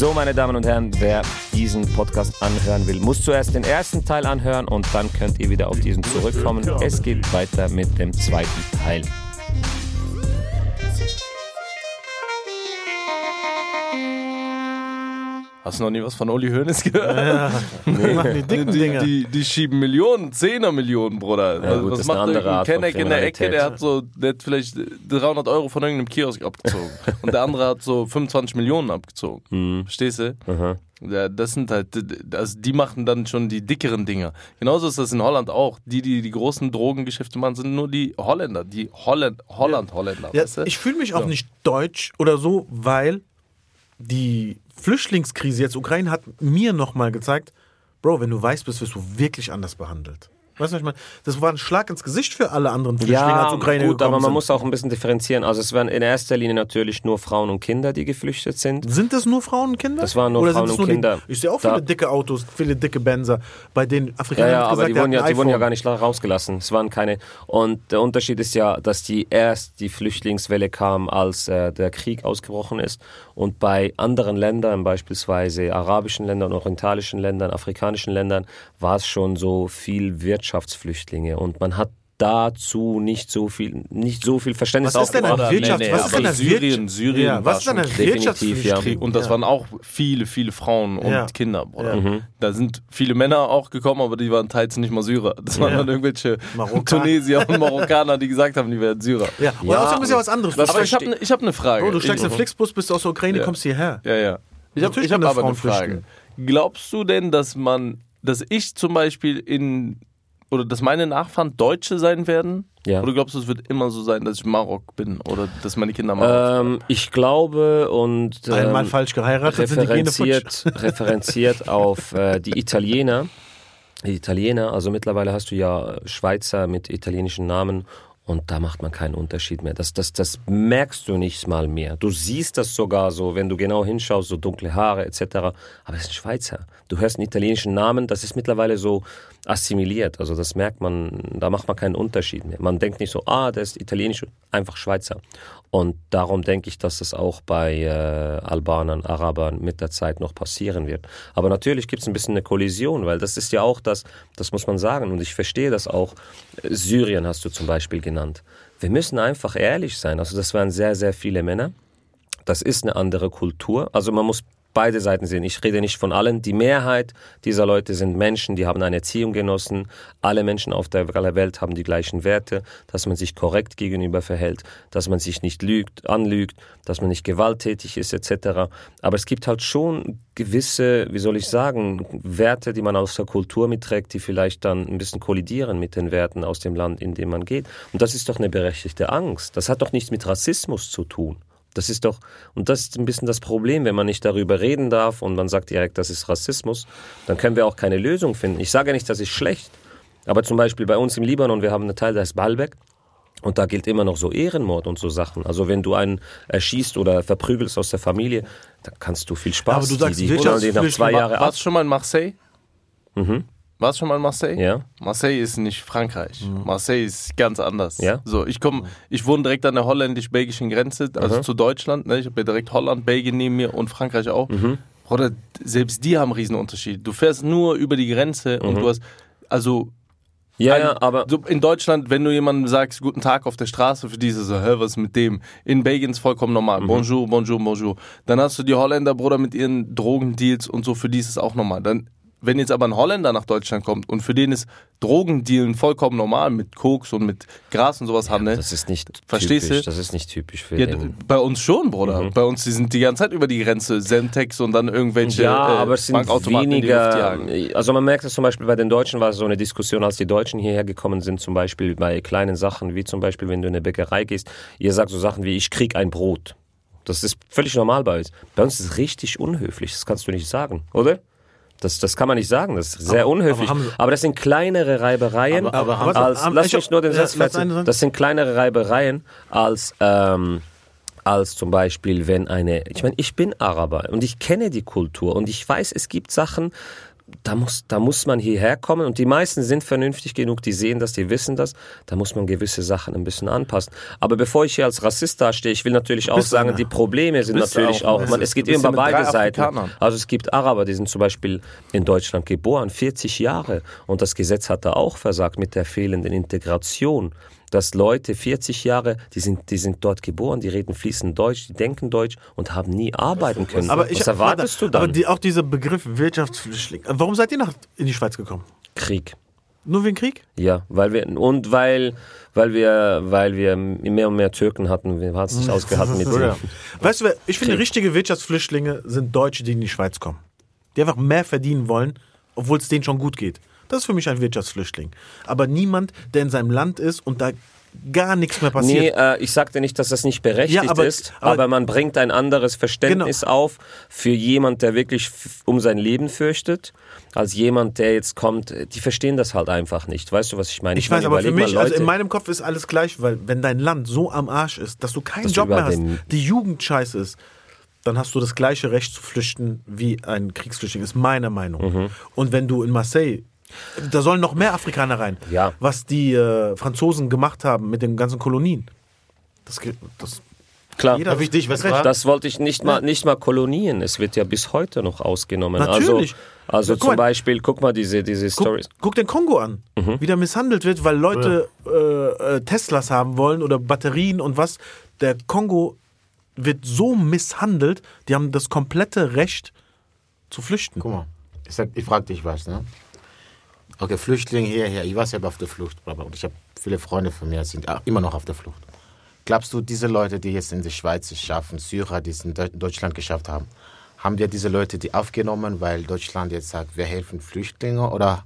So, meine Damen und Herren, wer diesen Podcast anhören will, muss zuerst den ersten Teil anhören und dann könnt ihr wieder auf diesen zurückkommen. Es geht weiter mit dem zweiten Teil. Hast du noch nie was von Uli Hoeneß gehört? Ja, nee. die Die, Dinger. die, die schieben Millionen, Zehner Millionen, Bruder. Ja, gut, was macht irgendein von Kenneck in der Ecke? Der hat so, der hat vielleicht 300 Euro von irgendeinem Kiosk abgezogen. Und der andere hat so 25 Millionen abgezogen. Mhm. Verstehst du? Aha. Ja, das sind halt, also die machen dann schon die dickeren Dinger. Genauso ist das in Holland auch. Die, die die großen Drogengeschäfte machen, sind nur die Holländer, die Holland, Holland, Holländer. Ja, weißt du? ich fühle mich auch So. nicht deutsch oder so, weil die Flüchtlingskrise jetzt Ukraine hat mir nochmal gezeigt, Bro, wenn du weiß bist, wirst du wirklich anders behandelt. Weißt du, was ich meine? Das war ein Schlag ins Gesicht für alle anderen Flüchtlinge, Ja, als Ukraine gut, aber man sind. muss auch ein bisschen differenzieren. Also es waren in erster Linie natürlich nur Frauen und Kinder, die geflüchtet sind. Sind das nur Frauen und Kinder? Das waren nur Oder Frauen und nur Kinder. Die, ich sehe auch Da- viele dicke Autos, viele dicke Benzer, bei denen Ja, Afrikaner ja, aber gesagt, die der wurden ja, die wurden ja gar nicht rausgelassen. Es waren keine. Und der Unterschied ist ja, dass die erst die Flüchtlingswelle kam, als äh, der Krieg ausgebrochen ist. Und bei anderen Ländern, beispielsweise arabischen Ländern, orientalischen Ländern, afrikanischen Ländern, war es schon so viel Wirtschaftsflüchtlinge. Und man hat dazu nicht so viel, nicht so viel Verständnis Was ist denn. Wirtschafts- Nee, nee, was ist aber denn ein Syrien, Syrien ja, was ist denn ein definitiv, ja. Und das Ja. waren auch viele, viele Frauen und Ja. Kinder, Bruder. Ja. Mhm. Da sind viele Männer auch gekommen, aber die waren teils nicht mal Syrer. Das waren Ja. dann irgendwelche Marokkaner. Tunesier und Marokkaner, die gesagt haben, die wären Syrer. Ja, und Ja, außerdem ist ja was anderes. Du aber ich habe ne, ich hab eine Frage. Bro, du steigst in ich, den Flixbus, bist aus der Ukraine, Ja. kommst hierher. Ja, ja. Ich habe Natürlich ich hab das aber eine Frage. Glaubst du denn, dass man, dass ich zum Beispiel in, oder dass meine Nachfahren Deutsche sein werden? Ja. Oder glaubst du, es wird immer so sein, dass ich Marok bin? Oder dass meine Kinder Marok Ähm, ich glaube und ähm, Einmal falsch geheiratet, sind die Gene referenziert, referenziert auf äh, die Italiener. Die Italiener, also mittlerweile hast du ja Schweizer mit italienischen Namen und da macht man keinen Unterschied mehr. Das, das, das merkst du nicht mal mehr. Du siehst das sogar so, wenn du genau hinschaust, so dunkle Haare etc. Aber es ist ein Schweizer. Du hörst einen italienischen Namen, das ist mittlerweile so assimiliert. Also das merkt man, da macht man keinen Unterschied mehr. Man denkt nicht so, ah, der ist italienisch, einfach Schweizer. Und darum denke ich, dass das auch bei äh, Albanern, Arabern mit der Zeit noch passieren wird. Aber natürlich gibt es ein bisschen eine Kollision, weil das ist ja auch das, das muss man sagen. Und ich verstehe das auch. Syrien hast du zum Beispiel genannt. Wir müssen einfach ehrlich sein. Also das waren sehr, sehr viele Männer. Das ist eine andere Kultur. Also man muss beide Seiten sehen. Ich rede nicht von allen. Die Mehrheit dieser Leute sind Menschen, die haben eine Erziehung genossen. Alle Menschen auf der Welt haben die gleichen Werte, dass man sich korrekt gegenüber verhält, dass man sich nicht lügt, anlügt, dass man nicht gewalttätig ist etc. Aber es gibt halt schon gewisse, wie soll ich sagen, Werte, die man aus der Kultur mitträgt, die vielleicht dann ein bisschen kollidieren mit den Werten aus dem Land, in dem man geht. Und das ist doch eine berechtigte Angst. Das hat doch nichts mit Rassismus zu tun. Das ist doch, und das ist ein bisschen das Problem, wenn man nicht darüber reden darf und man sagt direkt, das ist Rassismus, dann können wir auch keine Lösung finden. Ich sage nicht, das ist schlecht, aber zum Beispiel bei uns im Libanon, wir haben einen Teil, der heißt Baalbek, und da gilt immer noch so Ehrenmord und so Sachen. Also wenn du einen erschießt oder verprügelst aus der Familie, dann kannst du viel Spaß. Aber du sagst, die, die die nach zwei Jahre. Warst du schon mal in Marseille? Mhm. Warst du schon mal in Marseille? Ja. Marseille ist nicht Frankreich. Marseille ist ganz anders. Ja? So, ich komme, ich wohne direkt an der holländisch-belgischen Grenze, also Aha. zu Deutschland. Ne? Ich habe ja direkt Holland, Belgien neben mir und Frankreich auch. Mhm. Oder selbst die haben einen Riesenunterschied. Du fährst nur über die Grenze und du hast, also Ja, ein- ja, aber so in Deutschland, wenn du jemandem sagst, guten Tag auf der Straße, für diese so, hä, was ist mit dem? In Belgien ist vollkommen Mhm. normal. Bonjour, bonjour, bonjour. Dann hast du die Holländer, Bruder, mit ihren Drogendeals und so, für die ist es auch normal. Dann, wenn jetzt aber ein Holländer nach Deutschland kommt und für den ist Drogendealen vollkommen normal, mit Koks und mit Gras und sowas handeln. das ist nicht Verstehst typisch. du? Das ist nicht typisch für Ja, den. bei uns schon, Bruder. Mhm. Bei uns, die sind die ganze Zeit über die Grenze, Semtex und dann irgendwelche Ja, äh, aber es sind weniger. Also man merkt es zum Beispiel bei den Deutschen war es so eine Diskussion, als die Deutschen hierher gekommen sind, zum Beispiel bei kleinen Sachen, wie zum Beispiel, wenn du in eine Bäckerei gehst, ihr sagt so Sachen wie, ich krieg ein Brot. Das ist völlig normal bei uns. Bei uns ist es richtig unhöflich, das kannst du nicht sagen, oder? Das, das kann man nicht sagen, das ist sehr Aber- unhöflich. aber Aber, das sind kleinere Reibereien. Aber- aber als, haben- lass ich- mich nur den Satz fertig. Das sind kleinere Reibereien als ähm, als zum Beispiel, wenn eine, ich meine, ich bin Araber und ich kenne die Kultur und ich weiß, es gibt Sachen, da muss, da muss man hierher kommen und die meisten sind vernünftig genug, die sehen das, die wissen das, da muss man gewisse Sachen ein bisschen anpassen. Aber bevor ich hier als Rassist dastehe, ich will natürlich auch sagen, einer. die Probleme sind natürlich auch auch, man, es geht immer beide Seiten. Also es gibt Araber, die sind zum Beispiel in Deutschland geboren, 40 Jahre und das Gesetz hat da auch versagt mit der fehlenden Integration. Dass Leute 40 Jahre, die sind, die sind dort geboren, die reden fließend Deutsch, die denken Deutsch und haben nie arbeiten können. Aber ich, Was erwartest du dann? Aber die, auch dieser Begriff Wirtschaftsflüchtling. Warum seid ihr nach, in die Schweiz gekommen? Krieg. Nur wegen Krieg? Ja, weil wir und weil weil wir weil wir mehr und mehr Türken hatten, wir haben es nicht ausgehalten mit Ja. denen. Weißt du, ich finde, Krieg. richtige Wirtschaftsflüchtlinge sind Deutsche, die in die Schweiz kommen. Die einfach mehr verdienen wollen, obwohl es denen schon gut geht. Das ist für mich ein Wirtschaftsflüchtling. Aber niemand, der in seinem Land ist und da gar nichts mehr Nee, passiert. äh, ich sagte nicht, dass das nicht berechtigt Ja, aber- ist, aber- aber, man bringt ein anderes Verständnis auf für jemand, der wirklich um sein Leben fürchtet, als jemand, der jetzt kommt. Die verstehen das halt einfach nicht. Weißt du, was ich meine? Ich weiß, meine, aber für mich, also Leute, in meinem Kopf ist alles gleich, weil wenn dein Land so am Arsch ist, dass du keinen Dass du Job mehr über hast, die Jugend scheiße ist, dann hast du das gleiche Recht zu flüchten wie ein Kriegsflüchtling, ist meine Meinung. Mhm. Und wenn du in Marseille, da sollen noch mehr Afrikaner rein, Ja. was die äh, Franzosen gemacht haben mit den ganzen Kolonien. Das, geht- das klar. jeder Darf ich dich was Recht. Das wollte ich nicht mal, nicht mal Kolonien. Es wird ja bis heute noch ausgenommen. Natürlich. Also, also Guck mal. zum Beispiel, guck mal diese, diese Guck, Stories. guck den Kongo an, wie der misshandelt wird, weil Leute äh, äh, Teslas haben wollen oder Batterien und was. Der Kongo wird so misshandelt, die haben das komplette Recht zu flüchten. Guck mal, ich, sag- ich frage dich was, ne? Okay, Flüchtling hierher. Ich war selber auf der Flucht, Baba, und ich habe viele Freunde von mir, sind immer noch auf der Flucht. Glaubst du, diese Leute, die jetzt in die Schweiz schaffen, Syrer, die es in Deu- Deutschland geschafft haben, haben wir diese Leute die aufgenommen, weil Deutschland jetzt sagt, wir helfen Flüchtlingen oder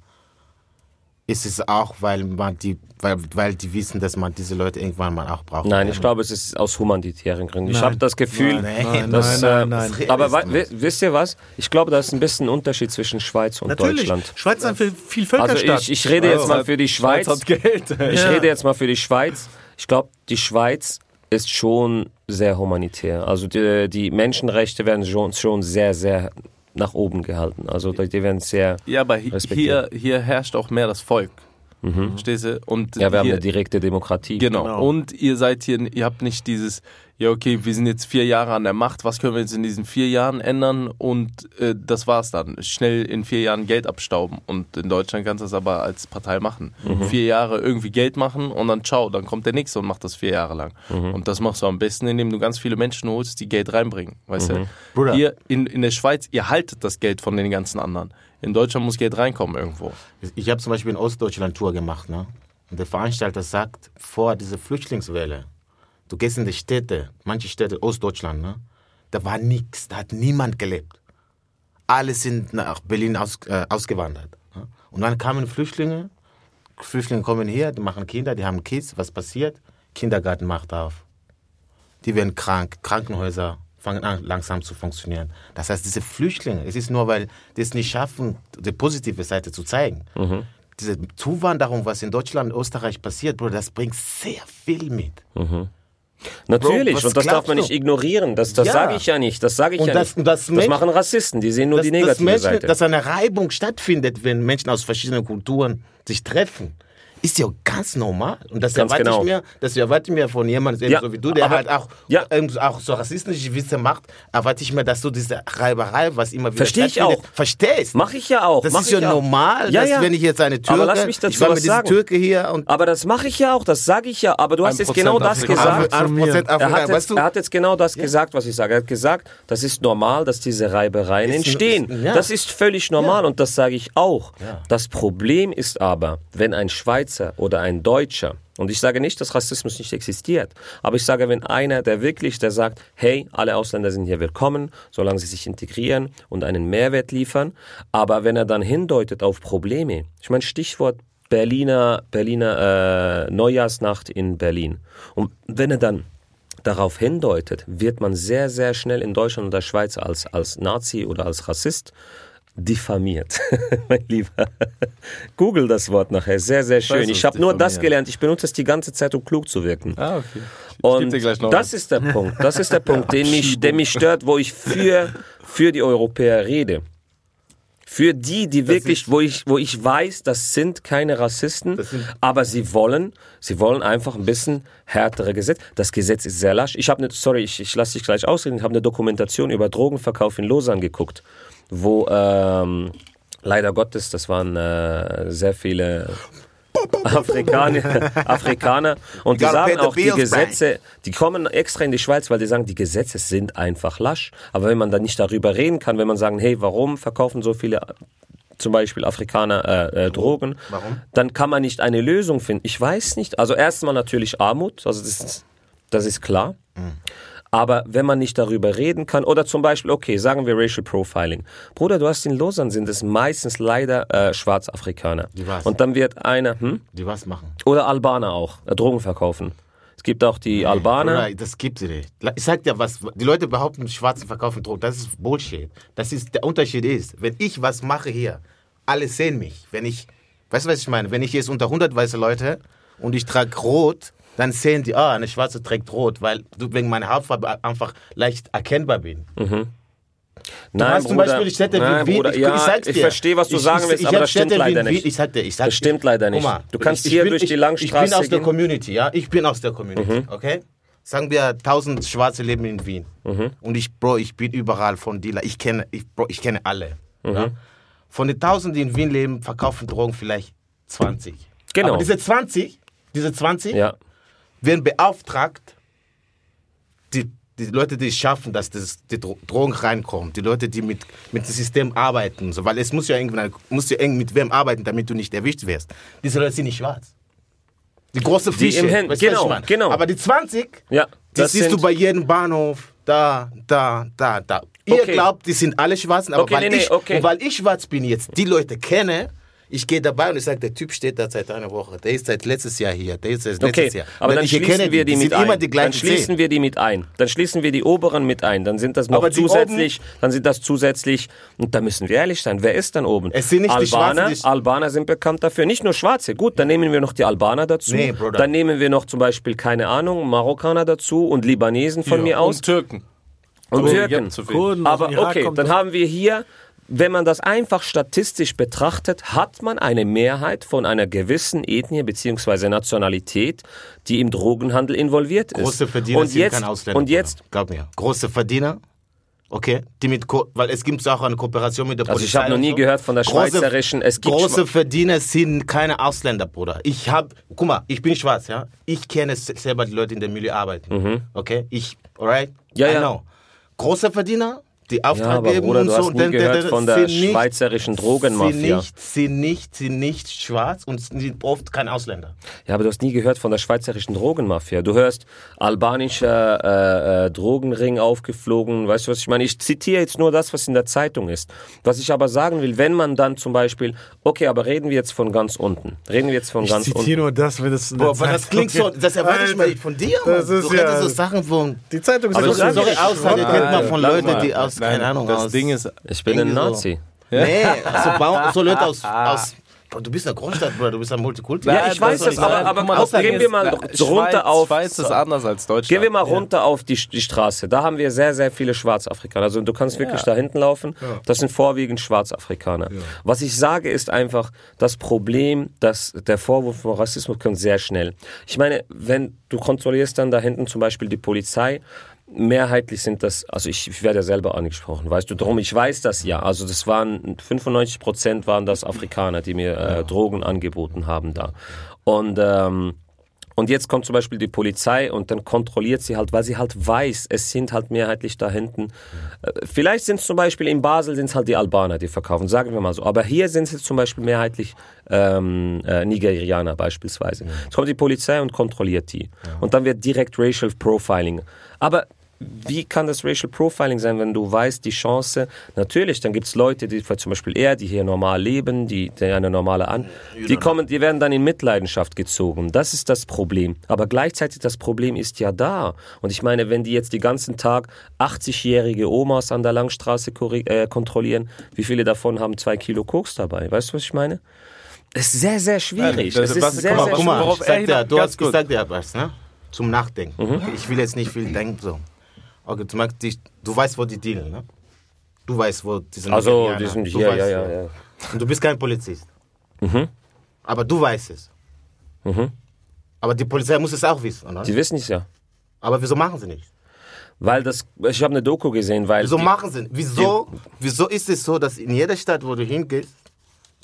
ist es auch, weil man die, weil, weil die wissen, dass man diese Leute irgendwann mal auch braucht? Nein, ich glaube, es ist aus humanitären Gründen. Ich Nein. habe das Gefühl, Nein, nein, dass, nein, nein, äh, nein. aber wei- wi- wisst ihr was? Ich glaube, da ist ein bisschen ein Unterschied zwischen Schweiz und Natürlich. Deutschland. Schweiz ist ein viel, viel Also Völkerstaat. ich, ich rede jetzt mal für die Schweiz. hat Geld. Ich Ja. rede jetzt mal für die Schweiz. Ich glaube, die Schweiz ist schon sehr humanitär. Also die, die Menschenrechte werden schon, schon sehr, sehr nach oben gehalten. Also die werden sehr. Ja, aber hi- hier, hier herrscht auch mehr das Volk. Verstehst du? Und Ja, wir haben hier, eine direkte Demokratie. Genau. Genau. Und ihr seid hier, ihr habt nicht dieses, ja okay, wir sind jetzt vier Jahre an der Macht, was können wir jetzt in diesen vier Jahren ändern? Und äh, das war's dann. Schnell in vier Jahren Geld abstauben. Und in Deutschland kannst du das aber als Partei machen. Vier Jahre irgendwie Geld machen und dann ciao, dann kommt der nächste und macht das vier Jahre lang. Und das machst du am besten, indem du ganz viele Menschen holst, die Geld reinbringen. Weißt du? Bruder. Hier in, in der Schweiz, ihr haltet das Geld von den ganzen anderen. In Deutschland muss Geld reinkommen irgendwo. Ich habe zum Beispiel in Ostdeutschland Tour gemacht, ne? Und der Veranstalter sagt, vor dieser Flüchtlingswelle, du gehst in die Städte, manche Städte Ostdeutschland, ne? Da war nichts, da hat niemand gelebt. Alle sind nach Berlin aus, äh, ausgewandert. Ne? Und dann kamen Flüchtlinge, Flüchtlinge kommen her, die machen Kinder, die haben Kids, was passiert? Kindergarten macht auf. Die werden krank, Krankenhäuser fangen an langsam zu funktionieren. Das heißt, diese Flüchtlinge, es ist nur, weil die es nicht schaffen, die positive Seite zu zeigen. Diese Zuwanderung, was in Deutschland und Österreich passiert, Bruder, das bringt sehr viel mit. Natürlich, Bro, und das darf man du? nicht ignorieren. Das, das Ja. sage ich ja nicht. Das sage ich Und ja das- nicht. das das machen Rassisten, die sehen nur die negative Menschen, Seite. dass eine Reibung stattfindet, wenn Menschen aus verschiedenen Kulturen sich treffen, ist ja ganz normal. Und das Ganz erwarte genau. ich mir, das erwarte ich mir von jemandem, Ja, so wie du, der aber- halt auch, ja. auch so rassistische Witze macht, erwarte ich mir, dass du diese Reiberei, was immer wieder Versteh ich auch. verstehst. Mach ich ja auch. Das mach ist ja normal, Ja, dass ja. wenn ich jetzt eine Türke, Aber lass mich dazu ich war mit diesem sagen. Türke hier und Aber das mache ich ja auch, das sage ich ja. Aber du hast jetzt genau das gesagt. Er hat, jetzt, du? er hat jetzt genau das gesagt, was ich sage. Er hat gesagt, das ist normal, dass diese Reibereien Ist- entstehen. ist- ja. Das ist völlig normal und das sage ich auch. Ja. Das Problem ist aber, wenn ein Schweizer oder ein Deutscher, und ich sage nicht, dass Rassismus nicht existiert, aber ich sage, wenn einer, der wirklich, der sagt, hey, alle Ausländer sind hier willkommen, solange sie sich integrieren und einen Mehrwert liefern, aber wenn er dann hindeutet auf Probleme, ich meine Stichwort Berliner, Berliner äh, Neujahrsnacht in Berlin. Und wenn er dann darauf hindeutet, wird man sehr, sehr schnell in Deutschland oder Schweiz als, als Nazi oder als Rassist diffamiert. mein Lieber. Google das Wort nachher. Sehr, sehr schön. Ich was habe nur das gelernt. Ich benutze es die ganze Zeit, um klug zu wirken. Ah, okay. Ich Und geb dir gleich noch das ist der Punkt. Das ist der Punkt, den mich, der mich stört, wo ich für, für die Europäer rede. Für die, die wirklich, wo ich, wo ich weiß, das sind keine Rassisten, sind- aber sie wollen, sie wollen einfach ein bisschen härtere Gesetze. Das Gesetz ist sehr lasch. Ich habe eine, sorry, ich, ich lasse dich gleich ausreden. Ich habe eine Dokumentation über Drogenverkauf in Lausanne geguckt, wo ähm, leider Gottes, das waren äh, sehr viele Afrikaner, Afrikaner und die sagen auch, die Gesetze, die kommen extra in die Schweiz, weil die sagen, die Gesetze sind einfach lasch. Aber wenn man dann nicht darüber reden kann, wenn man sagen, hey, warum verkaufen so viele zum Beispiel Afrikaner äh, äh, Drogen, Warum? dann kann man nicht eine Lösung finden. Ich weiß nicht. Also erstmal natürlich Armut, also das ist, das ist klar. Mhm. Aber wenn man nicht darüber reden kann, oder zum Beispiel, okay, sagen wir Racial Profiling. Bruder, du hast in Lausanne sind es meistens leider äh, Schwarzafrikaner. Die was? Und dann wird einer, hm? Die was machen? Oder Albaner auch, äh, Drogen verkaufen. Es gibt auch die Albaner. Bruder, das gibt's nicht. Ich sag dir was, die Leute behaupten, Schwarzen verkaufen Drogen. Das ist Bullshit. Das ist, der Unterschied ist, wenn ich was mache hier, alle sehen mich. Wenn ich, weißt du, was ich meine? Wenn ich jetzt unter 100 weiße Leute und ich trage rot, dann sehen die, ah, eine Schwarze trägt rot, weil du wegen meiner Hautfarbe einfach leicht erkennbar bin. Nein, hast zum Beispiel Städte wie Nein, Wien, Bruder, ich- ja, ich sag's ich dir. verstehe, was du Ich- sagen ich- willst, ich aber das stimmt Städte wie leider Wien- nicht. Ich sag dir, ich sag Das stimmt leider nicht. mal, Du kannst ich- ich hier bin- durch ich- die Langstraße Ich bin aus der. Community, ja. Ich bin aus der Community, Mhm. okay? Sagen wir, 1000 Schwarze leben in Wien. Mhm. Und ich, Bro, ich bin überall von Dealer. Ich kenne, ich, Bro, ich kenne alle. Mhm. Ja? Von den 1000, die in Wien leben, verkaufen Drogen vielleicht 20. Genau. Aber diese 20, diese 20 Ja. Werden beauftragt, die, die Leute, die es schaffen, dass das, die Dro- Drogen reinkommen, die Leute, die mit, mit dem System arbeiten, so, weil es muss ja irgendwann, musst ja eng mit wem arbeiten, damit du nicht erwischt wirst. Diese Leute sind nicht schwarz. Die große Fische, im Händen- genau, ich meine? genau. Aber die 20, Ja, die siehst du bei jedem Bahnhof, da, da, da, da. Ihr Okay. glaubt, die sind alle Schwarzen, aber Okay, weil, nee, nee, ich, okay. und weil ich schwarz bin jetzt, die Leute kenne, ich gehe dabei und ich sage, der Typ steht da seit einer Woche, der ist seit letztes Jahr hier, der ist seit letztes Okay, Jahr. aber Wenn dann schließen erkenne wir die, mit sind ein. die dann schließen zehn. wir die mit ein. Dann schließen wir die oberen mit ein. Dann sind das noch Aber die zusätzlich, dann sind das zusätzlich, und da müssen wir ehrlich sein, wer ist dann oben? Es sind nicht die Albaner, Schwarzen, die- Albaner sind bekannt dafür. Nicht nur Schwarze. Gut, dann nehmen wir noch die Albaner dazu. Nee, Bruder. Dann nehmen wir noch zum Beispiel, keine Ahnung, Marokkaner dazu und Libanesen von mir aus. Und Türken. Und, Aber ihr Türken. habt zu viel. Kurden Aber okay, dann haben wir hier, wenn man das einfach statistisch betrachtet, hat man eine Mehrheit von einer gewissen Ethnie bzw. Nationalität, die im Drogenhandel involviert ist. Große Verdiener und sind jetzt, kein Ausländer. Und jetzt. Glaub mir. Große Verdiener, okay, die mit, Ko weil es gibt auch eine Kooperation mit der Also Polizei. ich habe noch nie so. gehört von der schweizerischen- es gibt große Verdiener sind keine Ausländer, Bruder. Ich habe, guck mal, ich bin schwarz, ja. Ich kenne se- selber die Leute, die in der Milieu arbeiten, okay. Ich, alright, Mhm. Ja, I ja. know. Große Verdiener, die ja, Auftrag aber geben Bruder, und du so. hast und nie dann- gehört von der sind nicht- schweizerischen sind Drogenmafia. nicht, sind nicht, sind nicht schwarz und sind oft kein Ausländer. Ja, aber du hast nie gehört von der schweizerischen Drogenmafia. Du hörst albanischer äh, äh, Drogenring aufgeflogen. Weißt du, was ich meine? Ich zitiere jetzt nur das, was in der Zeitung ist. Was ich aber sagen will, wenn man dann zum Beispiel, okay, aber reden wir jetzt von ganz unten. Reden wir jetzt von Ich ganz zitiere unten. nur das, wenn es Boah, aber das klingt so, das erwarte ich mal nicht von dir. Das Mann. ist du ja- redest so Sachen von. Die Zeitung ist Aber ja ich sag trotzdem dir, so Aussage Schrott. kennt man von Leuten, die aus, Nein, keine Ahnung, Das aus. Ding ist, Ich bin ein irgendwie so. Nazi. Nee, so, Bau, so Leute aus, aus. Du bist eine Großstadt, Bruder, du bist ein Multikulti. Ja, ich weiß das, aber- aber mal, gehen wir mal so runter Schweiz, auf- Schweiz ist anders als Deutschland. Gehen wir mal runter auf die, die Straße. Da haben wir sehr, sehr viele Schwarzafrikaner. Also du kannst wirklich da hinten laufen. Das sind vorwiegend Schwarzafrikaner. Was ich sage, ist einfach das Problem, dass der Vorwurf von Rassismus kommt sehr schnell. Ich meine, wenn du kontrollierst dann da hinten zum Beispiel die Polizei, mehrheitlich sind das, also ich, ich werde ja selber angesprochen, weißt du, darum, ich weiß das ja. Also das waren, 95 Prozent waren das Afrikaner, die mir äh, Drogen angeboten haben da. Und, ähm, und jetzt kommt zum Beispiel die Polizei und dann kontrolliert sie halt, weil sie halt weiß, es sind halt mehrheitlich da hinten. Äh, Vielleicht sind es zum Beispiel in Basel sind es halt die Albaner, die verkaufen, sagen wir mal so. Aber hier sind es zum Beispiel mehrheitlich ähm, äh, Nigerianer beispielsweise. Jetzt kommt die Polizei und kontrolliert die. Und dann wird direkt Racial Profiling. Aber wie kann das Racial Profiling sein, wenn du weißt, die Chance, natürlich, dann gibt es Leute, die zum Beispiel er, die hier normal leben, die, die eine normale an, die kommen, die werden dann in Mitleidenschaft gezogen. Das ist das Problem. Aber gleichzeitig das Problem ist ja da. Und ich meine, wenn die jetzt den ganzen Tag 80-jährige Omas an der Langstraße äh, kontrollieren, wie viele davon haben zwei Kilo Koks dabei? Weißt du, was ich meine? Es ist sehr, sehr schwierig. Ja, es das- ist was- sehr, guck mal, sehr Guck mal, Worauf ich sag dir, hinaus- du hast gut. gesagt, ja, was, ne? Zum Nachdenken. Mhm. Ich will jetzt nicht viel denken, so. Okay, Beispiel, die- du weißt, wo die dealen, ne? Du weißt, wo diese Also, Nigerianer- die sind du hier, weißt, ja, ja, ja. Und du bist kein Polizist. Mhm. Aber du weißt es. Mhm. Aber die Polizei muss es auch wissen, oder? Die wissen es ja. Aber wieso machen sie nicht? Weil das, ich habe eine Doku gesehen, weil. Wieso die, machen sie? Wieso, wieso ist es so, dass in jeder Stadt, wo du hingehst,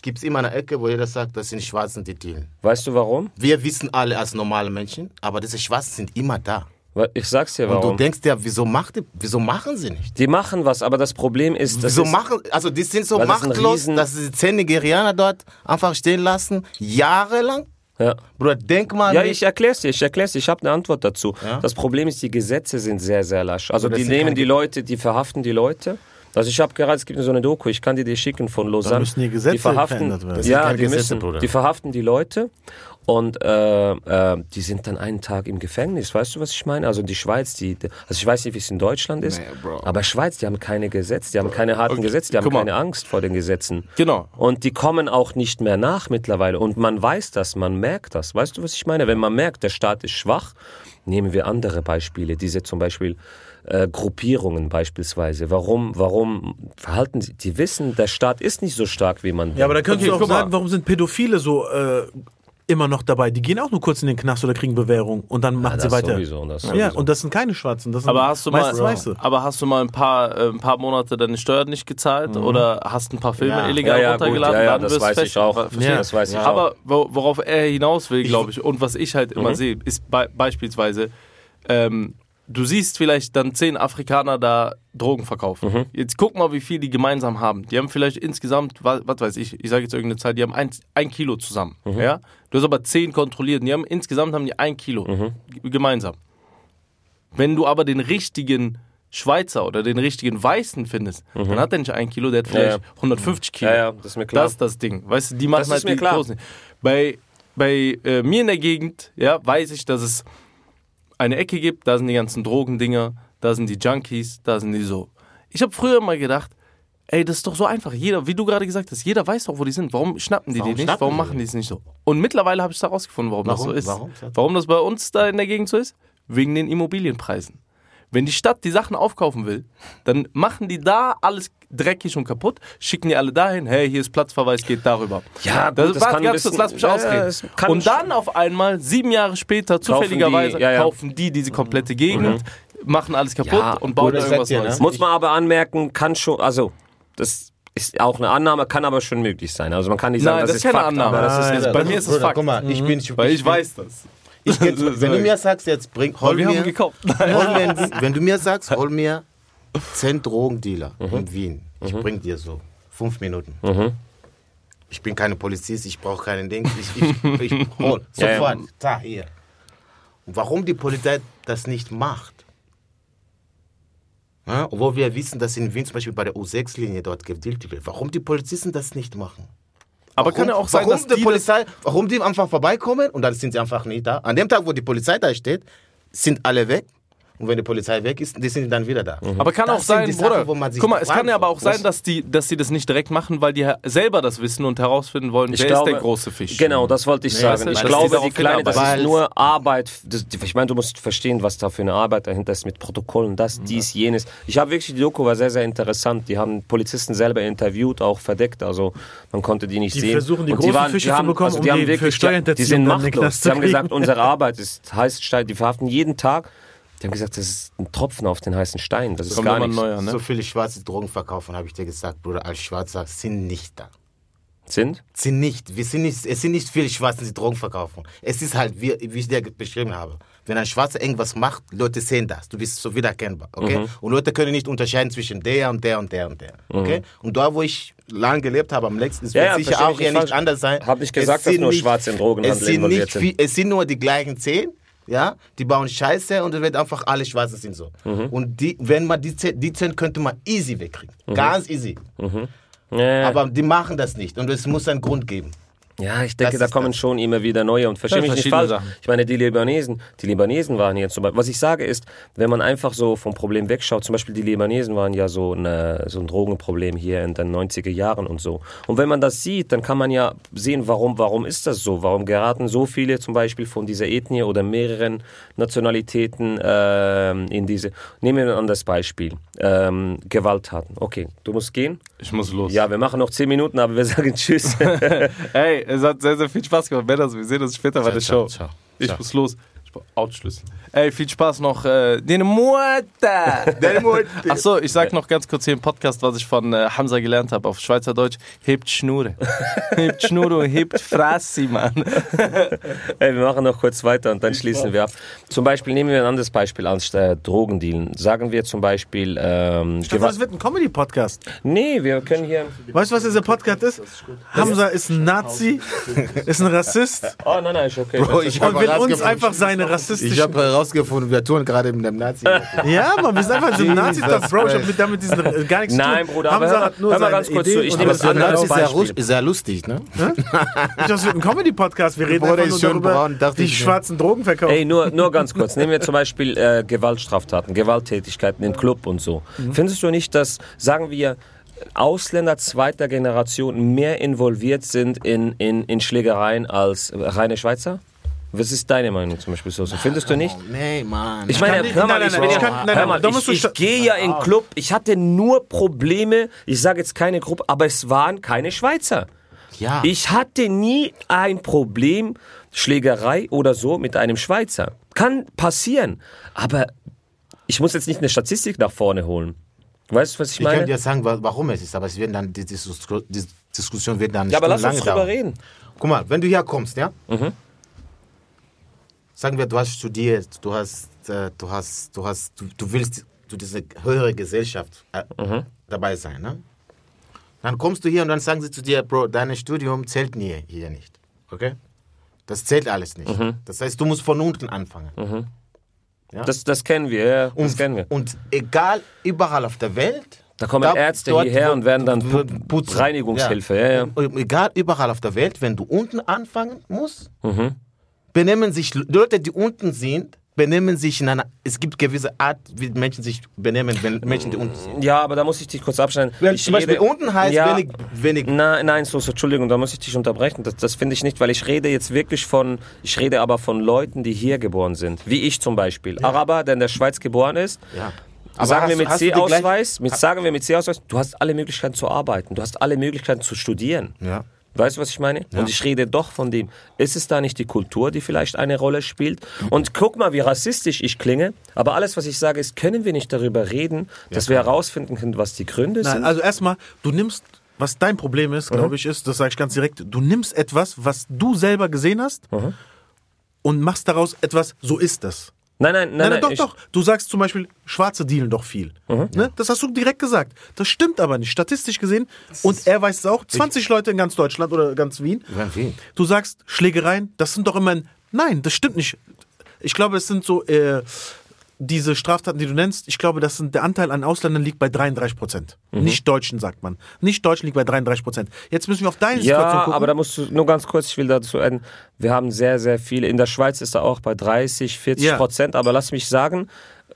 gibt es immer eine Ecke, wo jeder sagt, das sind Schwarzen, die dealen. weißt du warum? Wir wissen alle als normale Menschen, aber diese Schwarzen sind immer da. Ich sag's dir Und warum. du denkst ja, wieso, macht die, wieso machen sie nicht? die machen was, aber das Problem ist, das Wieso ist, machen, also die sind so das machtlos, Riesen- dass sie zehn Nigerianer dort einfach stehen lassen, jahrelang. ja. Bruder, denk mal. Ja, nicht- ich erklär's dir, ich erklär's dir, ich habe eine Antwort dazu. Ja? Das Problem ist, die Gesetze sind sehr, sehr lasch. Also das die nehmen die Leute, die verhaften die Leute. Also ich habe gerade, es gibt so eine Doku, ich kann dir die schicken von Lausanne. müssen die Gesetze verhaften, verändert werden. Das Ja, die Gesetze, müssen, Bruder. die verhaften die Leute und äh, äh, die sind dann einen Tag im Gefängnis. Weißt du, was ich meine? Also die Schweiz, die, also ich weiß nicht, wie es in Deutschland ist, Nee, Bro. aber Schweiz, die haben keine Gesetze, die haben keine harten Okay, Gesetze, die haben guck mal. keine Angst vor den Gesetzen. Genau. Und die kommen auch nicht mehr nach mittlerweile. Und man weiß das, man merkt das. Weißt du, was ich meine? Wenn man merkt, der Staat ist schwach, nehmen wir andere Beispiele. Diese zum Beispiel äh, Gruppierungen beispielsweise. Warum, warum verhalten sie? Die wissen, der Staat ist nicht so stark, wie man Ja, aber da denkt. könntest Okay, du auch sagen, warum sind Pädophile so äh, immer noch dabei? Die gehen auch nur kurz in den Knast oder kriegen Bewährung und dann machen Ja, sie das weiter. Sowieso, das Ja, sowieso. und das sind keine Schwarzen. Das sind Aber hast du mal, meistens Weiße. aber hast du mal ein paar, äh, ein paar Monate deine Steuern nicht gezahlt oder hast ein paar Filme Ja. illegal Ja, ja, gut, runtergeladen? ja, ja, dann das wirst weiß du ich auch. Das weiß ich auch. Aber wo, worauf er hinaus will, glaube ich, und was ich halt Mhm. immer sehe, ist be beispielsweise, ähm, du siehst vielleicht dann zehn Afrikaner da Drogen verkaufen. Mhm. Jetzt guck mal, wie viel die gemeinsam haben. Die haben vielleicht insgesamt, wa- was weiß ich, ich sage jetzt irgendeine Zahl, die haben ein, ein Kilo zusammen. Mhm. Ja? Du hast aber zehn kontrolliert und die haben insgesamt haben die ein Kilo Mhm. gemeinsam. Wenn du aber den richtigen Schweizer oder den richtigen Weißen findest, dann hat er nicht ein Kilo, der hat vielleicht Mhm. Ja, 150 Kilo. Ja, ja, das ist mir klar. Das ist das Ding. Weißt du, die machen Das halt die klar. großen. Bei, bei äh, mir in der Gegend, ja, weiß ich, dass es eine Ecke gibt, da sind die ganzen Drogendinger, da sind die Junkies, da sind die so. Ich habe früher mal gedacht, ey, das ist doch so einfach. Jeder, wie du gerade gesagt hast, jeder weiß doch, wo die sind. Warum schnappen die Warum die nicht? Warum machen die? es nicht so? Und mittlerweile habe ich herausgefunden, warum, das Warum? so ist. Warum? warum das bei uns da in der Gegend so ist? Wegen den Immobilienpreisen. Wenn die Stadt die Sachen aufkaufen will, dann machen die da alles dreckig und kaputt, schicken die alle dahin, hey, hier ist Platzverweis, geht darüber. Ja, das, gut, das ganz ein kurz, lass mich bisschen- ausreden. ja, und dann auf einmal, sieben Jahre später, zufälligerweise, die- ja, ja. kaufen die diese komplette Gegend, machen alles kaputt Ja, und bauen da irgendwas dir, Neues. ne? Muss man aber anmerken, kann schon, also das ist auch eine Annahme, kann aber schon möglich sein. Also man kann nicht sagen, Nein, das, das ist keine Fakt, Annahme. aber das ist Nein, Bei das mir ist es Fakt. Guck mal, ich bin, Weil ich weiß das. Ich wenn du mir sagst, jetzt bring, hol wir mir, haben gekauft. hol mir, ein- wenn du mir sagst, hol mir zehn Drogendealer Mhm. in Wien, ich bring dir so fünf Minuten. Ich bin keine Polizist, ich brauche keinen Ding. Ich, ich, ich hol Ja, ja. sofort. Da, hier. Und warum die Polizei das nicht macht? Ja, obwohl wir wissen, dass in Wien zum Beispiel bei der U6-Linie dort gedealt wird. Warum die Polizisten das nicht machen? Aber kann ja auch sein, warum dass die die Polizei, warum die einfach vorbeikommen und dann sind sie einfach nicht da. An dem Tag, wo die Polizei da steht, sind alle weg. Und wenn die Polizei weg ist, die sind dann wieder da. Aber kann Das auch sein, die Sachen, Bruder. wo man sich Guck mal, es kann ja aber auch sein, dass die, dass sie das nicht direkt machen, weil die selber das wissen und herausfinden wollen, Ich wer glaube, ist der große Fisch. Genau, das wollte ich Nee, sagen. Ich die glaube, die kleine, das ist nur Arbeit. Das, ich meine, du musst verstehen, was da für eine Arbeit dahinter ist mit Protokollen, das, dies, jenes. Ich habe wirklich, die Doku war sehr, sehr interessant. Die haben Polizisten selber interviewt, auch verdeckt. Also man konnte die nicht Die sehen. versuchen, die Und großen waren, Fische die zu haben, bekommen, also um die haben die für wirklich, die, die Steuerhinterziehung sind machtlos. Zu Die haben gesagt, unsere Arbeit ist heißt. Die verhaften jeden Tag. Die haben gesagt, das ist ein Tropfen auf den heißen Stein. Das ist Kommt gar nichts. neuer, ne? So viele schwarze Drogen verkaufen, habe ich dir gesagt, Bruder, als Schwarzer sind nicht da. Sind? Sind nicht, wir sind nicht, es sind nicht viele Schwarze, die Drogen verkaufen. Es ist halt, wie, wie ich dir beschrieben habe. Wenn ein Schwarzer irgendwas macht, Leute sehen das. Du bist so wiedererkennbar, okay? Mhm. Und Leute können nicht unterscheiden zwischen der und der und der und der, okay? Und da, wo ich lange gelebt habe, am längsten, es Ja, wird ja, sicher auch ich hier nicht nicht anders sein. Hab nicht Es gesagt, dass sind nur Schwarze Drogenhandel es sind nicht viel- Es sind nur die gleichen zehn, ja, die bauen Scheiße und es wird einfach alle Schwarze sind so. Mhm. Und die, wenn man die die zehn könnte man easy wegkriegen, ganz easy. Ja. Aber die machen das nicht und es muss einen Grund geben. Ja, ich denke, da kommen das. schon immer wieder neue und verstehe mich nicht falsch. Sachen. Ich meine, die Libanesen, die Libanesen waren hier zum Beispiel. Was ich sage ist, wenn man einfach so vom Problem wegschaut, zum Beispiel die Libanesen waren ja so, eine, so ein Drogenproblem hier in den 90er Jahren und so. Und wenn man das sieht, dann kann man ja sehen, warum, warum ist das so? Warum geraten so viele zum Beispiel von dieser Ethnie oder mehreren Nationalitäten ähm, in diese. Nehmen wir ein anderes Beispiel. Ähm, Gewalttaten. Okay, du musst gehen. Ich muss los. Ja, wir machen noch 10 Minuten, aber wir sagen Tschüss. Ey, es hat sehr, sehr viel Spaß gemacht. Wir sehen uns später bei der Show. ciao, ciao. Ich Ciao. muss los. Outschlüssel. Ey, viel Spaß noch. Äh, deine Mutter. Deine Mutter. Achso, ich sag noch ganz kurz hier im Podcast, was ich von äh, Hamza gelernt habe auf Schweizerdeutsch. Hebt Schnure. hebt Schnure und hebt Fresse, Mann. Ey, wir machen noch kurz weiter und dann schließen wir ab. Zum Beispiel nehmen wir ein anderes Beispiel als äh, Drogendealen. Sagen wir zum Beispiel ähm, Ich dachte, das wird ein Comedy-Podcast. Nee, wir können hier. Weißt du, was dieser Podcast ist? Hamza ist ein Nazi, ist ein Rassist Oh nein, nein, ist okay. Bro, ich will uns herausgefunden, einfach seine ich habe herausgefunden, wir tun gerade mit dem Nazi. Ja, Mann, wir sind einfach so ein nazi Bro, ich hab Christ. mit damit diesen, äh, gar nichts Nein, zu tun. Bruder, aber Hamza hör mal- hat nur hör mal ganz kurz Ideen zu, ich nehme das Nazi ist sehr, lustig, ne? Ich das wird ein Comedy-Podcast. Wir reden Bruder einfach nur darüber, braun, dachte die schwarzen Drogen verkaufen. Ey, nur, nur ganz kurz. Nehmen wir zum Beispiel äh, Gewaltstraftaten, Gewalttätigkeiten im Club und so. Findest du nicht, dass, sagen wir, Ausländer zweiter Generation mehr involviert sind in, in, in Schlägereien als reine Schweizer? Was ist deine Meinung zum Beispiel so? Findest du nicht? Oh, nee, Mann. Ich meine, hör mal, nein, ich, ich ich, ich gehe ja in Club, ich hatte nur Probleme, ich sage jetzt keine Gruppe, aber es waren keine Schweizer. ja. Ich hatte nie ein Problem, Schlägerei oder so mit einem Schweizer. Kann passieren, aber ich muss jetzt nicht eine Statistik nach vorne holen. Weißt du, was ich ich kann meine? dir sagen, wa- warum es ist, aber es wird dann, die, Disku- die Diskussion wird dann Ja, aber lass uns drüber dauern. reden. Guck mal, wenn du hier kommst, ja? Mhm. Sagen wir, du hast studiert, du hast, äh, du hast, du hast, du, du willst zu dieser höhere Gesellschaft äh, Mhm. dabei sein, ne? Dann kommst du hier und dann sagen sie zu dir, Bro, dein Studium zählt nie hier nicht, okay? Das zählt alles nicht. Mhm. Das heißt, du musst von unten anfangen. Das, das kennen wir, ja, das Und, kennen wir. und egal, überall auf der Welt. Da kommen da- Ärzte hierher und werden dann wo- pu putzen. Reinigungshilfe. Ja. Ja, Egal, überall auf der Welt, wenn du unten anfangen musst, Mhm. Benehmen sich Leute, die unten sind, benehmen sich in einer. Es gibt gewisse Art, wie Menschen sich benehmen, wenn Menschen, die unten sind. ja, aber da muss ich dich kurz abschneiden. Wenn ich zum Beispiel rede- unten heißt ja, wenig, wenig. Nein, nein, so, so, Entschuldigung, da muss ich dich unterbrechen. Das, das finde ich nicht, weil ich rede jetzt wirklich von, ich rede aber von Leuten, die hier geboren sind. Wie ich zum Beispiel. Araber, der in der Schweiz geboren ist. Ja. sagen wir hast- mit die gleich- C-Ausweis, mit, sagen wir mit C-Ausweis, du hast alle Möglichkeiten zu arbeiten, du hast alle Möglichkeiten zu studieren. Ja. Weißt du, was ich meine? Und ich rede doch von dem. Ist es da nicht die Kultur, die vielleicht eine Rolle spielt? Und guck mal, wie rassistisch ich klinge. Aber alles, was ich sage, ist, können wir nicht darüber reden, dass wir herausfinden können, was die Gründe Nein, sind? also erstmal, du nimmst, was dein Problem ist, glaube ich, ist, das sage ich ganz direkt, du nimmst etwas, was du selber gesehen hast und machst daraus etwas, so ist das. Nein, nein, nein, Nein, nein, doch, ich, doch. Du sagst zum Beispiel, Schwarze dealen doch viel. Ne? Das hast du direkt gesagt. Das stimmt aber nicht, statistisch gesehen. Und er weiß es auch. 20 Leute in ganz Deutschland oder ganz Wien. Ja, Wien. Du sagst, Schlägereien, das sind doch immer. ein- Nein, das stimmt nicht. Ich glaube, es sind so äh, diese Straftaten, die du nennst. Ich glaube, das sind, der Anteil an Ausländern liegt bei 33 Prozent. Mhm. Nicht Deutschen, sagt man. Nicht Deutschen liegt bei 33 Prozent. Jetzt müssen wir auf deine Situation Ja, gucken. aber da musst du nur ganz kurz, ich will dazu enden. Wir haben sehr, sehr viele. In der Schweiz ist er auch bei 30, 40 Ja. Prozent. Aber lass mich sagen,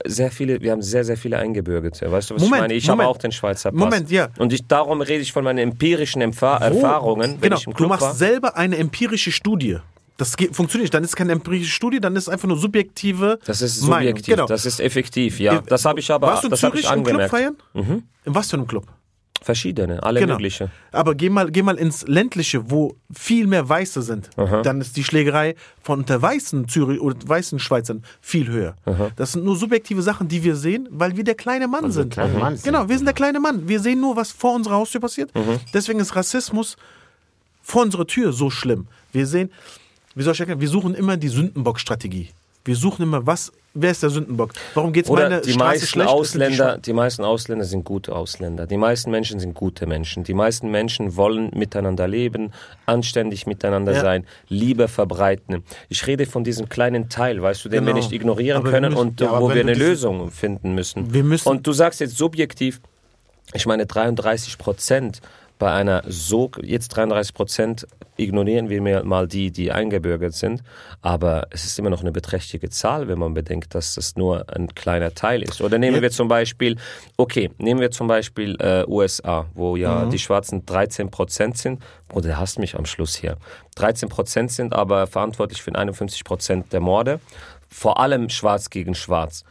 sehr viele, wir haben sehr, sehr viele Eingebürgerte. Weißt du, was Moment, ich meine? Ich Moment. habe auch den Schweizer Pass. Moment, ja. Und ich, darum rede ich von meinen empirischen Empfa Wo- Erfahrungen, wenn genau, ich im du machst war. selber eine empirische Studie. Das geht, funktioniert nicht. Dann ist es keine empirische Studie, dann ist es einfach nur subjektive Das ist Meinung. subjektiv, Genau. das ist effektiv, ja. Das habe ich aber Warst du in das Zürich im Club angemerkt. Mhm. feiern? In was für einem Club? Verschiedene, alle Genau. mögliche. Aber geh mal, geh mal ins ländliche, wo viel mehr Weiße sind. Dann ist die Schlägerei von unter weißen Zürich oder weißen Schweizern viel höher. Das sind nur subjektive Sachen, die wir sehen, weil wir der kleine Mann wir sind. kleine Mann sind. Genau, wir sind der kleine Mann. Wir sehen nur, was vor unserer Haustür passiert. Mhm. Deswegen ist Rassismus vor unserer Tür so schlimm. Wir sehen, wie soll ich erklären, wir suchen immer die Sündenbock-Strategie. Wir suchen immer, was, wer ist der Sündenbock? Warum geht's Oder meine die Straße meisten schlecht? Die Ausländer, Schwa- die meisten Ausländer sind gute Ausländer. Die meisten Menschen sind gute Menschen. Die meisten Menschen wollen miteinander leben, anständig miteinander Ja. sein, Liebe verbreiten. Ich rede von diesem kleinen Teil, weißt du, den wir Genau. nicht ignorieren Aber wir können müssen- und ja, wo wir eine Lösung finden müssen. Wir müssen- und du sagst jetzt subjektiv, ich meine 33 Prozent bei einer so, jetzt 33 Prozent ignorieren wir mal die, die eingebürgert sind, aber es ist immer noch eine beträchtliche Zahl, wenn man bedenkt, dass das nur ein kleiner Teil ist. Oder nehmen wir zum Beispiel, okay, nehmen wir zum Beispiel äh, USA, wo ja die Schwarzen 13 Prozent sind, oder der hasst mich am Schluss hier, 13 Prozent sind aber verantwortlich für 51 Prozent der Morde, vor allem Schwarz gegen Schwarz.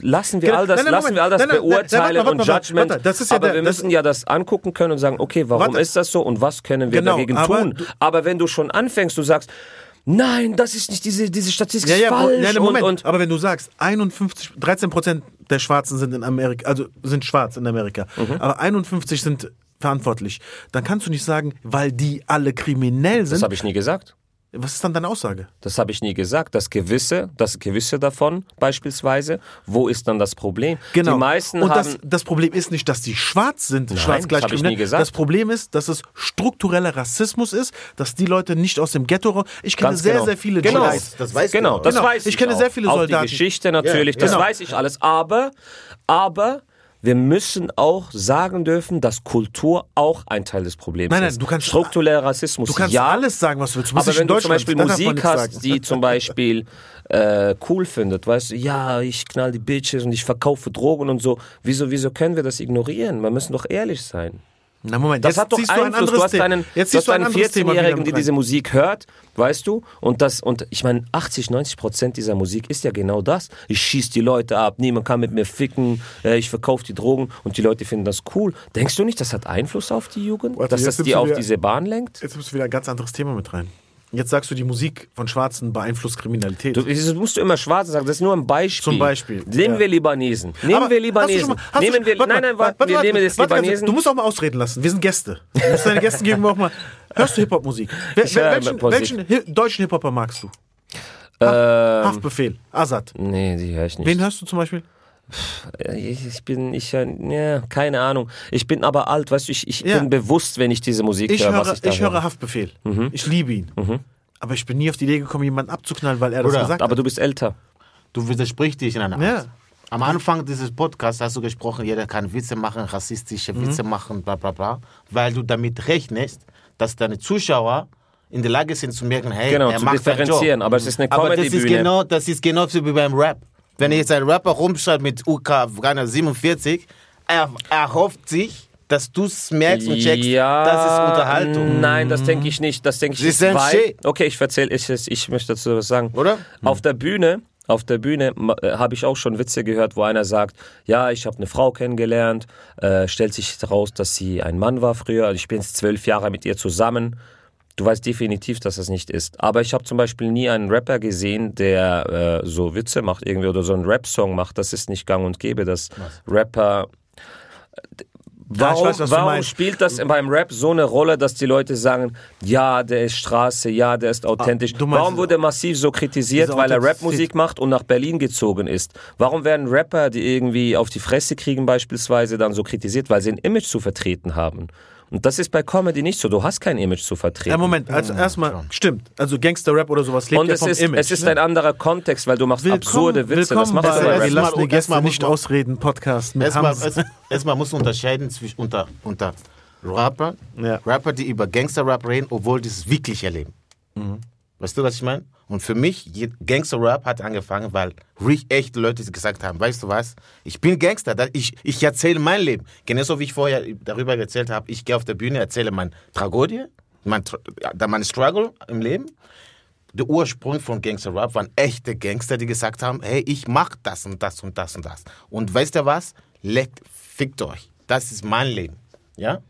Lassen wir all das, Nein, nein, lassen wir all das Nein, beurteilen warte und warte mal, Judgment. warte, das ist ja aber der- wir das- müssen ja das angucken können und sagen, okay, warum ist das so und was können wir Genau, dagegen aber tun? aber wenn du schon anfängst, du sagst, nein, das ist nicht diese, diese Statistik Ja, ja, falsch nein, Moment. und, und aber wenn du sagst, 51, 13 Prozent der Schwarzen sind in Amerika, also sind schwarz in Amerika, Mhm. aber 51 sind verantwortlich, dann kannst du nicht sagen, weil die alle kriminell das sind. habe ich nie gesagt. Was ist dann deine Aussage? Das habe ich nie gesagt. Das gewisse, das gewisse davon beispielsweise. Wo ist dann das Problem? Genau. Die meisten und haben das, das Problem ist nicht, dass die schwarz sind, schwarz das gleich hab ich kriminell. nie gesagt. Das Problem ist, dass es struktureller Rassismus ist, dass die Leute nicht aus dem Ghetto raus. Ich kenne Ganz sehr, genau. sehr viele genau. Jids. Das weißt du genau, auch. das Genau. weiß ich. Ich kenne auch. sehr viele auch Soldaten. Die Geschichte natürlich, Ja, das genau. weiß ich alles. Aber, aber wir müssen auch sagen dürfen, dass Kultur auch ein Teil des Problems Nein, nein, ist. du kannst- Struktureller Rassismus, Du kannst ja. alles sagen, was du willst. Du Aber wenn du zum Beispiel Musik hast, die zum Beispiel äh, cool findet, weißt du, ja, ich knall die Bitches und ich verkaufe Drogen und so, wieso, wieso können wir das ignorieren? Wir müssen doch ehrlich sein. Na Moment, Das jetzt hat doch ein Einfluss. anderes Du hast Thema. einen, Jetzt du hast du ein einen anderes Thema wieder 14-Jährigen, mit der rein. diese Musik hört, weißt du? Und das, und ich meine, 80, 90 Prozent dieser Musik ist ja genau das. Ich schieß die Leute ab, niemand kann mit mir ficken, äh, ich verkaufe die Drogen und die Leute finden das cool. Denkst du nicht, das hat Einfluss auf die Jugend? Warte, dass das die auf wieder- diese Bahn lenkt? Jetzt nimmst du wieder ein ganz anderes Thema mit rein. Jetzt sagst du, die Musik von Schwarzen beeinflusst Kriminalität. Du, das musst du immer schwarz sagen, das ist nur ein Beispiel. Zum Beispiel, Nehmen ja. wir Libanesen. Nehmen Aber wir du Libanesen. mal- du nehmen wir, nein, nein, warte, wir warte, nehmen jetzt warte, warte, Libanesen. Du musst auch mal ausreden lassen. Wir sind Gäste. Du musst deinen Gästen gegenüber auch mal. Hörst du Hip-Hop-Musik? Welchen Musik. welchen Hi deutschen Hip-Hopper magst du? Ähm, Haftbefehl, Azad. nee, die höre ich nicht. Wen hörst du zum Beispiel? Ich, bin, ich, äh, ja, keine Ahnung. Ich bin aber alt, weißt du, ich, ich Ja. bin bewusst, wenn ich diese Musik Ich höre, höre, was ich da ich höre Haftbefehl. Ich liebe ihn. Aber ich bin nie auf die Idee gekommen, jemanden abzuknallen, weil er das Bruder, gesagt Aber hat. du bist älter. Du widersprichst dich in einer Art. Ja. Am Anfang dieses Podcasts hast du gesprochen, jeder kann Witze machen, rassistische Witze machen, bla bla bla, weil du damit rechnest, dass deine Zuschauer in der Lage sind zu merken, hey, Genau, er zu macht differenzieren. Job. Aber es ist eine Aber das ist Comedy-Bühne. genau, das ist genau so wie beim Rap. Wenn jetzt ein Rapper rumschreibt mit UK Afghaner 47, er, hofft sich, dass du es merkst und checkst, ja, das ist Unterhaltung. Nein, das denke ich nicht. Das denke ich nicht. Weil, okay, ich erzähle, ich, ich möchte dazu was sagen. Oder? Auf der Bühne, auf der Bühne äh, habe ich auch schon Witze gehört, wo einer sagt, ja, ich habe eine Frau kennengelernt, äh, stellt sich heraus, dass sie ein Mann war früher, ich bin jetzt zwölf Jahre mit ihr zusammen. Du weißt definitiv, dass das nicht ist. Aber ich habe zum Beispiel nie einen Rapper gesehen, der äh, so Witze macht irgendwie oder so einen Rap-Song macht. Das ist nicht gang und gäbe, dass Rapper Warum, weiß, was du warum spielt das beim Rap so eine Rolle, dass die Leute sagen, ja, der ist Straße, ja, der ist authentisch? Ah, meinst- warum wurde er massiv so kritisiert, weil er. Rapmusik macht und nach Berlin gezogen ist? Warum werden Rapper, die irgendwie auf die Fresse kriegen beispielsweise, dann so kritisiert, weil sie ein Image zu vertreten haben? Und das ist bei Comedy nicht so. Du hast kein Image zu vertreten. Ja, Moment, also erstmal, stimmt. Also Gangster-Rap oder sowas lebt und ja es vom ist, Image. es ist ne? ein anderer Kontext, weil du machst absurde Witze. Das willkommen machst du bei bei Wir Rap. Erstmal- lassen die Gäste muss nicht man- ausreden, Podcast mit Erstmal, erst- musst du unterscheiden zwischen unter, unter Rapper, Ja. Rapper, die über Gangster-Rap reden, obwohl die es wirklich erleben. Weißt du, was ich meine? Und für mich, je- Gangster-Rap hat angefangen, weil richtig echte Leute gesagt haben, weißt du was, ich bin Gangster, ich, ich erzähle mein Leben. Genauso wie ich vorher darüber erzählt habe, ich gehe auf der Bühne, erzähle meine Tragödie, mein, mein Struggle im Leben. Der Ursprung von Gangster Rap waren echte Gangster, die gesagt haben, hey, ich mach das und das und das und das. Und weißt du was? Leckt, fickt euch. Das ist mein Leben. Ja?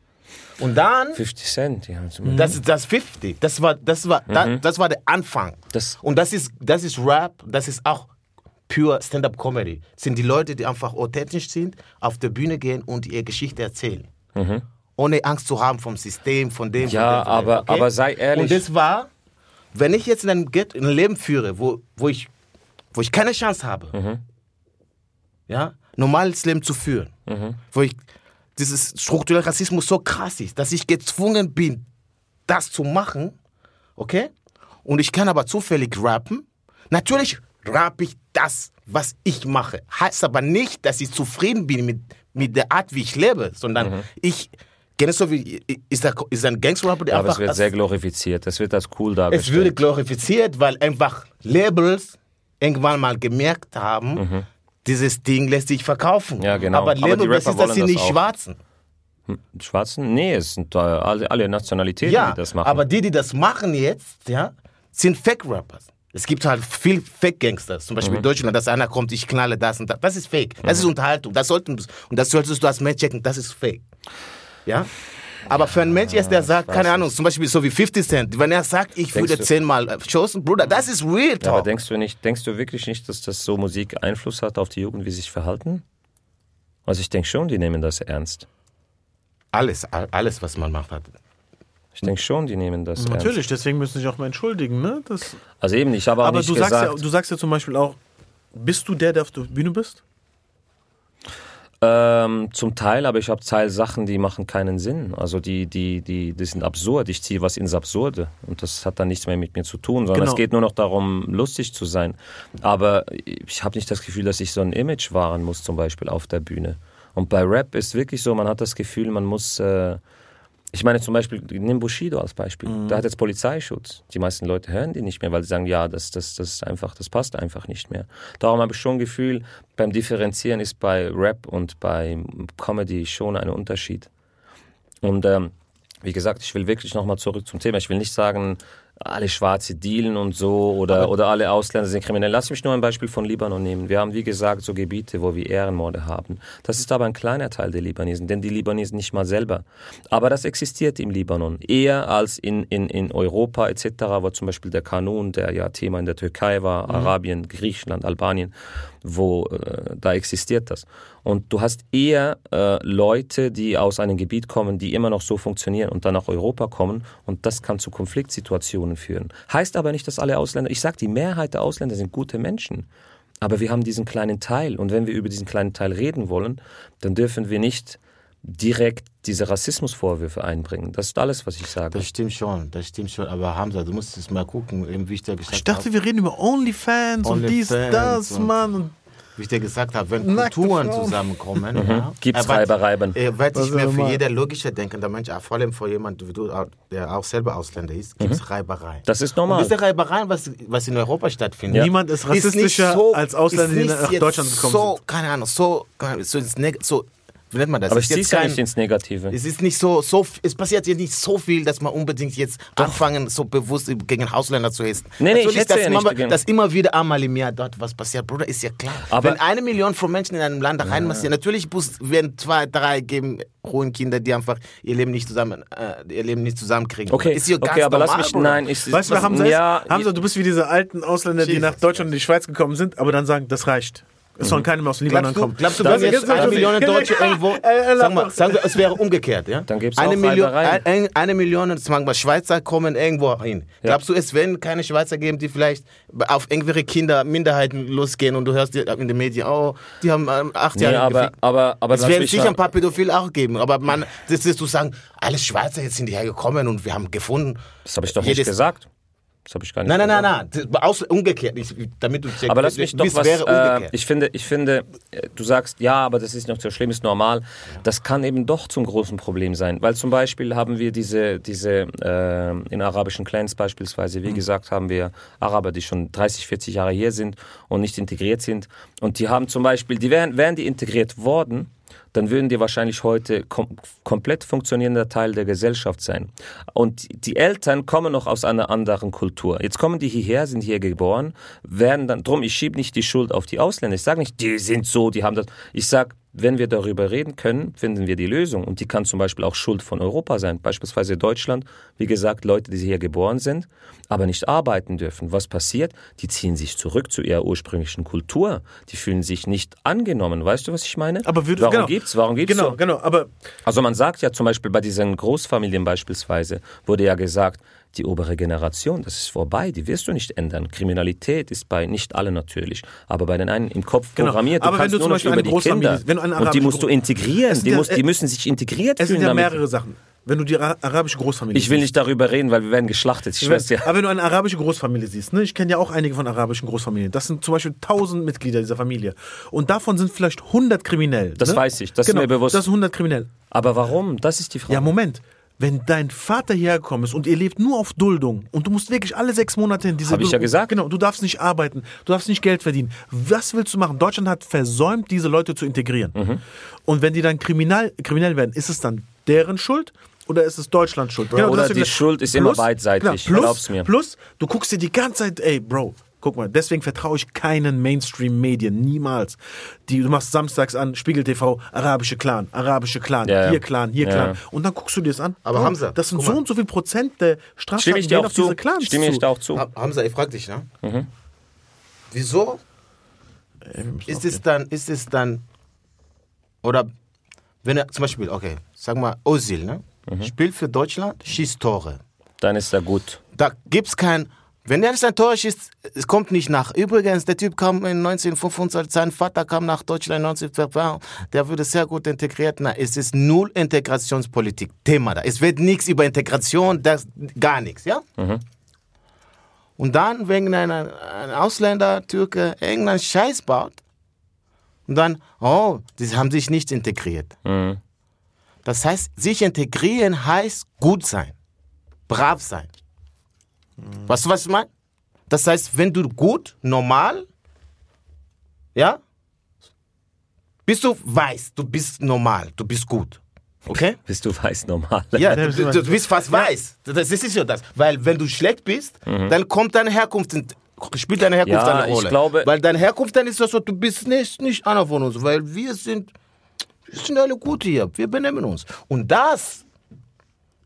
Und dann 50 Cent, ja. das ist das 50. Das war, das war, da, das war der Anfang. Das- und das ist, das ist Rap, das ist auch pure Stand-up-Comedy. Sind die Leute, die einfach authentisch sind, auf der Bühne gehen und ihre Geschichte erzählen. Ohne Angst zu haben vom System, von dem. Ja, von dem, von dem, aber- aber sei ehrlich. Und das war, wenn ich jetzt in einem, in einem Leben führe, wo, wo, ich, wo ich keine Chance habe, ja, normales Leben zu führen, wo ich dieses strukturelle Rassismus so krass ist, dass ich gezwungen bin, das zu machen, okay? Und ich kann aber zufällig rappen. Natürlich rapp ich das, was ich mache. Heißt aber nicht, dass ich zufrieden bin mit, mit der Art, wie ich lebe, sondern ich, genauso wie, ist, da, ist ein Gangster-Rapper, der Aber es einfach wird sehr glorifiziert. Das wird als cool es dargestellt. würde glorifiziert, weil einfach Labels irgendwann mal gemerkt haben, dieses Ding lässt sich verkaufen. Ja, genau. Aber Label, das ist, dass sie das nicht auch. Schwarzen. Die Schwarzen? Nee, es sind alle, alle Nationalitäten, Ja, die das machen. aber die, die das machen jetzt, ja, sind Fake-Rappers. Es gibt halt viel Fake-Gangsters, zum Beispiel in Deutschland, dass einer kommt, ich knalle das und das. Das ist Fake. Das ist Unterhaltung. Das sollten, und das solltest du als Mensch checken, das ist Fake. Ja? Aber für einen Mensch jetzt, der sagt, keine Ahnung, zum Beispiel so wie 50 Cent, wenn er sagt, ich Denkst würde zehnmal äh, schossen, Bruder, das ist real Ja, aber talk. denkst du nicht, denkst du wirklich nicht, dass das so Musik Einfluss hat auf die Jugend, wie sie sich verhalten? Also ich denke schon, die nehmen das ernst. Alles, all- alles, was man macht, hat. Ich denke schon, die nehmen das ernst. Natürlich, deswegen müssen sie sich auch mal entschuldigen. Ne? Das, Also eben, ich habe auch aber nicht du sagst, gesagt. ja, du sagst ja zum Beispiel auch, bist du der, der auf der Bühne bist? Ähm, zum Teil, aber ich habe Teil Sachen, die machen keinen Sinn. Also die, die, die, die sind absurd. Ich ziehe was ins Absurde und das hat dann nichts mehr mit mir zu tun, sondern Genau. es geht nur noch darum, lustig zu sein. Aber ich habe nicht das Gefühl, dass ich so ein Image wahren muss, zum Beispiel auf der Bühne. Und bei Rap ist wirklich so, man hat das Gefühl, man muss. Äh, ich meine zum Beispiel, nimm Bushido als Beispiel. Der hat jetzt Polizeischutz. Die meisten Leute hören die nicht mehr, weil sie sagen, ja, das, das, das ist einfach, das passt einfach nicht mehr. Darum habe ich schon Gefühl, beim Differenzieren ist bei Rap und bei Comedy schon ein Unterschied. Und ähm, wie gesagt, ich will wirklich nochmal zurück zum Thema. Ich will nicht sagen, alle Schwarze dealen und so oder, oder alle Ausländer sind kriminell. Lass mich nur ein Beispiel von Libanon nehmen. Wir haben, wie gesagt, so Gebiete, wo wir Ehrenmorde haben. Das ist aber ein kleiner Teil der Libanesen, denn die Libanesen nicht mal selber. Aber das existiert im Libanon eher als in, in, in Europa etc., wo zum Beispiel der Kanun, der ja Thema in der Türkei war, Arabien, Griechenland, Albanien, wo äh, da existiert das. Und du hast eher äh, Leute, die aus einem Gebiet kommen, die immer noch so funktionieren und dann nach Europa kommen und das kann zu Konfliktsituationen führen. Heißt aber nicht, dass alle Ausländer, ich sage, die Mehrheit der Ausländer sind gute Menschen. Aber wir haben diesen kleinen Teil und wenn wir über diesen kleinen Teil reden wollen, dann dürfen wir nicht direkt diese Rassismusvorwürfe einbringen. Das ist alles, was ich sage. Das stimmt schon, das stimmt schon. Aber Hamza, du musst es mal gucken, eben wie ich dir gesagt Ich dachte, habe. wir reden über Onlyfans und dies, das, und- Mann. Und Wie ich dir gesagt habe, wenn Nackte Kulturen Frauen. zusammenkommen, ja, Gibt's er wird- Reibereiben. Er wird nicht mehr soll für man- jeder logischer denken, der Mensch, auch vor allem vor jemandem wie du, der auch selber Ausländer ist, gibt es Reibereien. Das ist Und normal. diese Reibereien, was, was in Europa stattfindet, Niemand ist nicht rassistischer als Ausländer, ist die nach Deutschland gekommen so, sind. keine Ahnung, so, keine Ahnung, so, Neg- so wie nennt man das? Aber Ist ich ziehe jetzt ja kein- nicht ins Negative. es ist nicht so, so, es passiert jetzt nicht so viel, dass man unbedingt jetzt anfangen, so bewusst gegen Ausländer zu hetzen. Nee, nee, ich Natürlich, hetze dass, ja immer, nicht dass immer wieder einmal im Jahr dort was passiert, Bruder, ist ja klar. Aber- Wenn eine Million von Menschen in einem Land da reinmassieren, natürlich muss, werden zwei, drei geben, hohen Kinder, die einfach ihr Leben nicht zusammen, äh, ihr Leben nicht zusammenkriegen. Okay, ist ja ganz okay, aber normal, lass mich, Bruder. nein, ich, weißt du, Hamza ja, ist? Hamza, du bist wie diese alten Ausländer, die Jesus. nach Deutschland und die Schweiz gekommen sind, aber dann sagen, das reicht. Es sollen keine mehr aus dem Libanon Glaubst du, kommen. glaubst du, wenn jetzt eine Million Deutsche irgendwo, äh, sag mal, sagen wir, es wäre umgekehrt, ja? Dann gibt's eine auch Million, ein, eine Million, sagen wir, Schweizer kommen irgendwo hin. Glaubst du, es werden keine Schweizer geben, die vielleicht auf irgendwelche Kinder, Minderheiten losgehen und du hörst in den Medien, oh, die haben ähm, acht nee, Jahre aber, gefickt. aber, aber Es werden sicher ein paar Pädophile auch geben, aber man, das ist zu sagen, alle Schweizer jetzt sind hierher gekommen und wir haben gefunden. Das habe ich doch jedes- nicht gesagt. Das habe ich gar nicht Nein, nein, nein, nein, aus, umgekehrt, ich, damit du Aber lass mich doch was. Äh, ich finde, ich finde, äh, du sagst, ja, aber das ist nicht so schlimm, ist normal. Das kann eben doch zum großen Problem sein, weil zum Beispiel haben wir diese, diese äh, in arabischen Clans beispielsweise, Mhm. wie gesagt, haben wir Araber, die schon 30, 40 Jahre hier sind und nicht integriert sind. Und die haben zum Beispiel, die wären, wären die integriert worden, dann würden die wahrscheinlich heute kom komplett funktionierender Teil der Gesellschaft sein. Und die Eltern kommen noch aus einer anderen Kultur. Jetzt kommen die hierher, sind hier geboren, werden dann, drum, ich schiebe nicht die Schuld auf die Ausländer. Ich sage nicht, die sind so, die haben das. Ich sage, wenn wir darüber reden können, finden wir die Lösung. Und die kann zum Beispiel auch Schuld von Europa sein. Beispielsweise Deutschland, wie gesagt, Leute, die hier geboren sind, aber nicht arbeiten dürfen. Was passiert? Die ziehen sich zurück zu ihrer ursprünglichen Kultur. Die fühlen sich nicht angenommen. Weißt du, was ich meine? Aber würde, Warum genau, gibt's? Warum gibt's Genau, so? genau, aber Also man sagt ja zum Beispiel bei diesen Großfamilien beispielsweise, wurde ja gesagt, die obere Generation, das ist vorbei, die wirst du nicht ändern. Kriminalität ist bei nicht allen natürlich, aber bei den einen im Kopf Genau. programmiert. Du Aber wenn du zum Beispiel über eine die Großfamilie- Kinder. wenn du eine und die musst du integrieren. Es sind Die, ja- muss, die müssen sich integriert es sind fühlen ja damit. mehrere Sachen. Wenn du die ara- arabische Großfamilie Ich will siehst- nicht darüber reden, weil wir werden geschlachtet. Ich schwör's dir. Aber wenn du eine arabische Großfamilie siehst, ne, ich kenne ja auch einige von arabischen Großfamilien, das sind zum Beispiel 1000 Mitglieder dieser Familie. Und davon sind vielleicht 100 kriminell. Das ne? weiß ich, das ist genau, mir bewusst. Das sind 100 kriminell. Aber warum? Das ist die Frage. Ja, Moment. Wenn dein Vater hierher gekommen ist und ihr lebt nur auf Duldung und du musst wirklich alle sechs Monate in diese Hab ich ja gesagt. Genau, du darfst nicht arbeiten, du darfst nicht Geld verdienen. Was willst du machen? Deutschland hat versäumt, diese Leute zu integrieren. Mhm. Und wenn die dann kriminal, kriminell werden, ist es dann deren Schuld? Oder ist es Deutschlands Schuld? Genau, Oder die gesagt, Schuld ist immer beidseitig, plus, glaub's mir. Plus, du guckst dir die ganze Zeit, ey, Bro, Guck mal, deswegen vertraue ich keinen Mainstream-Medien, niemals. Die, du machst samstags an, Spiegel TV, arabische Clan, arabische Clan, Ja, ja. hier Clan, hier Ja, Clan. Und dann guckst du dir das an. Aber Bro, Hamza, das sind so mal. und so viel Prozent der Straftaten ich dir gehen auch auf diese zu. Clans Stimme ich dir auch zu. Ha- Hamza, ich frag dich, ne? Mhm. Wieso ist es dann, ist es dann, oder wenn er zum Beispiel, okay, sag mal, Ozil, ne? Mhm. Spielt für Deutschland, schießt Tore. Dann ist er gut. Da gibt's kein, wenn er ein Tor schießt, es kommt nicht nach. Übrigens, der Typ kam in 1925, sein Vater kam nach Deutschland 1925, der wurde sehr gut integriert. Na, es ist null Integrationspolitik, Thema da. Es wird nichts über Integration, das, gar nichts, ja? Und dann, wenn ein, ein Ausländer, Türke, irgendeinen Scheiß baut, und dann, oh, die haben sich nicht integriert. Mhm. Das heißt, sich integrieren heißt gut sein, brav sein. Weißt du, was ich meine? Das heißt, wenn du gut, normal, ja, bist du weiß, du bist normal, du bist gut. Okay? Bist du weiß normal. Ja, du, du, du bist fast weiß. Das ist ja das. Weil wenn du schlecht bist, dann kommt deine Herkunft, in- spielt deine Herkunft Ja, eine ich Rolle. glaube- weil deine Herkunft dann ist das so, du bist nicht, nicht einer von uns, weil wir sind, wir sind alle gut hier, wir benehmen uns. Und das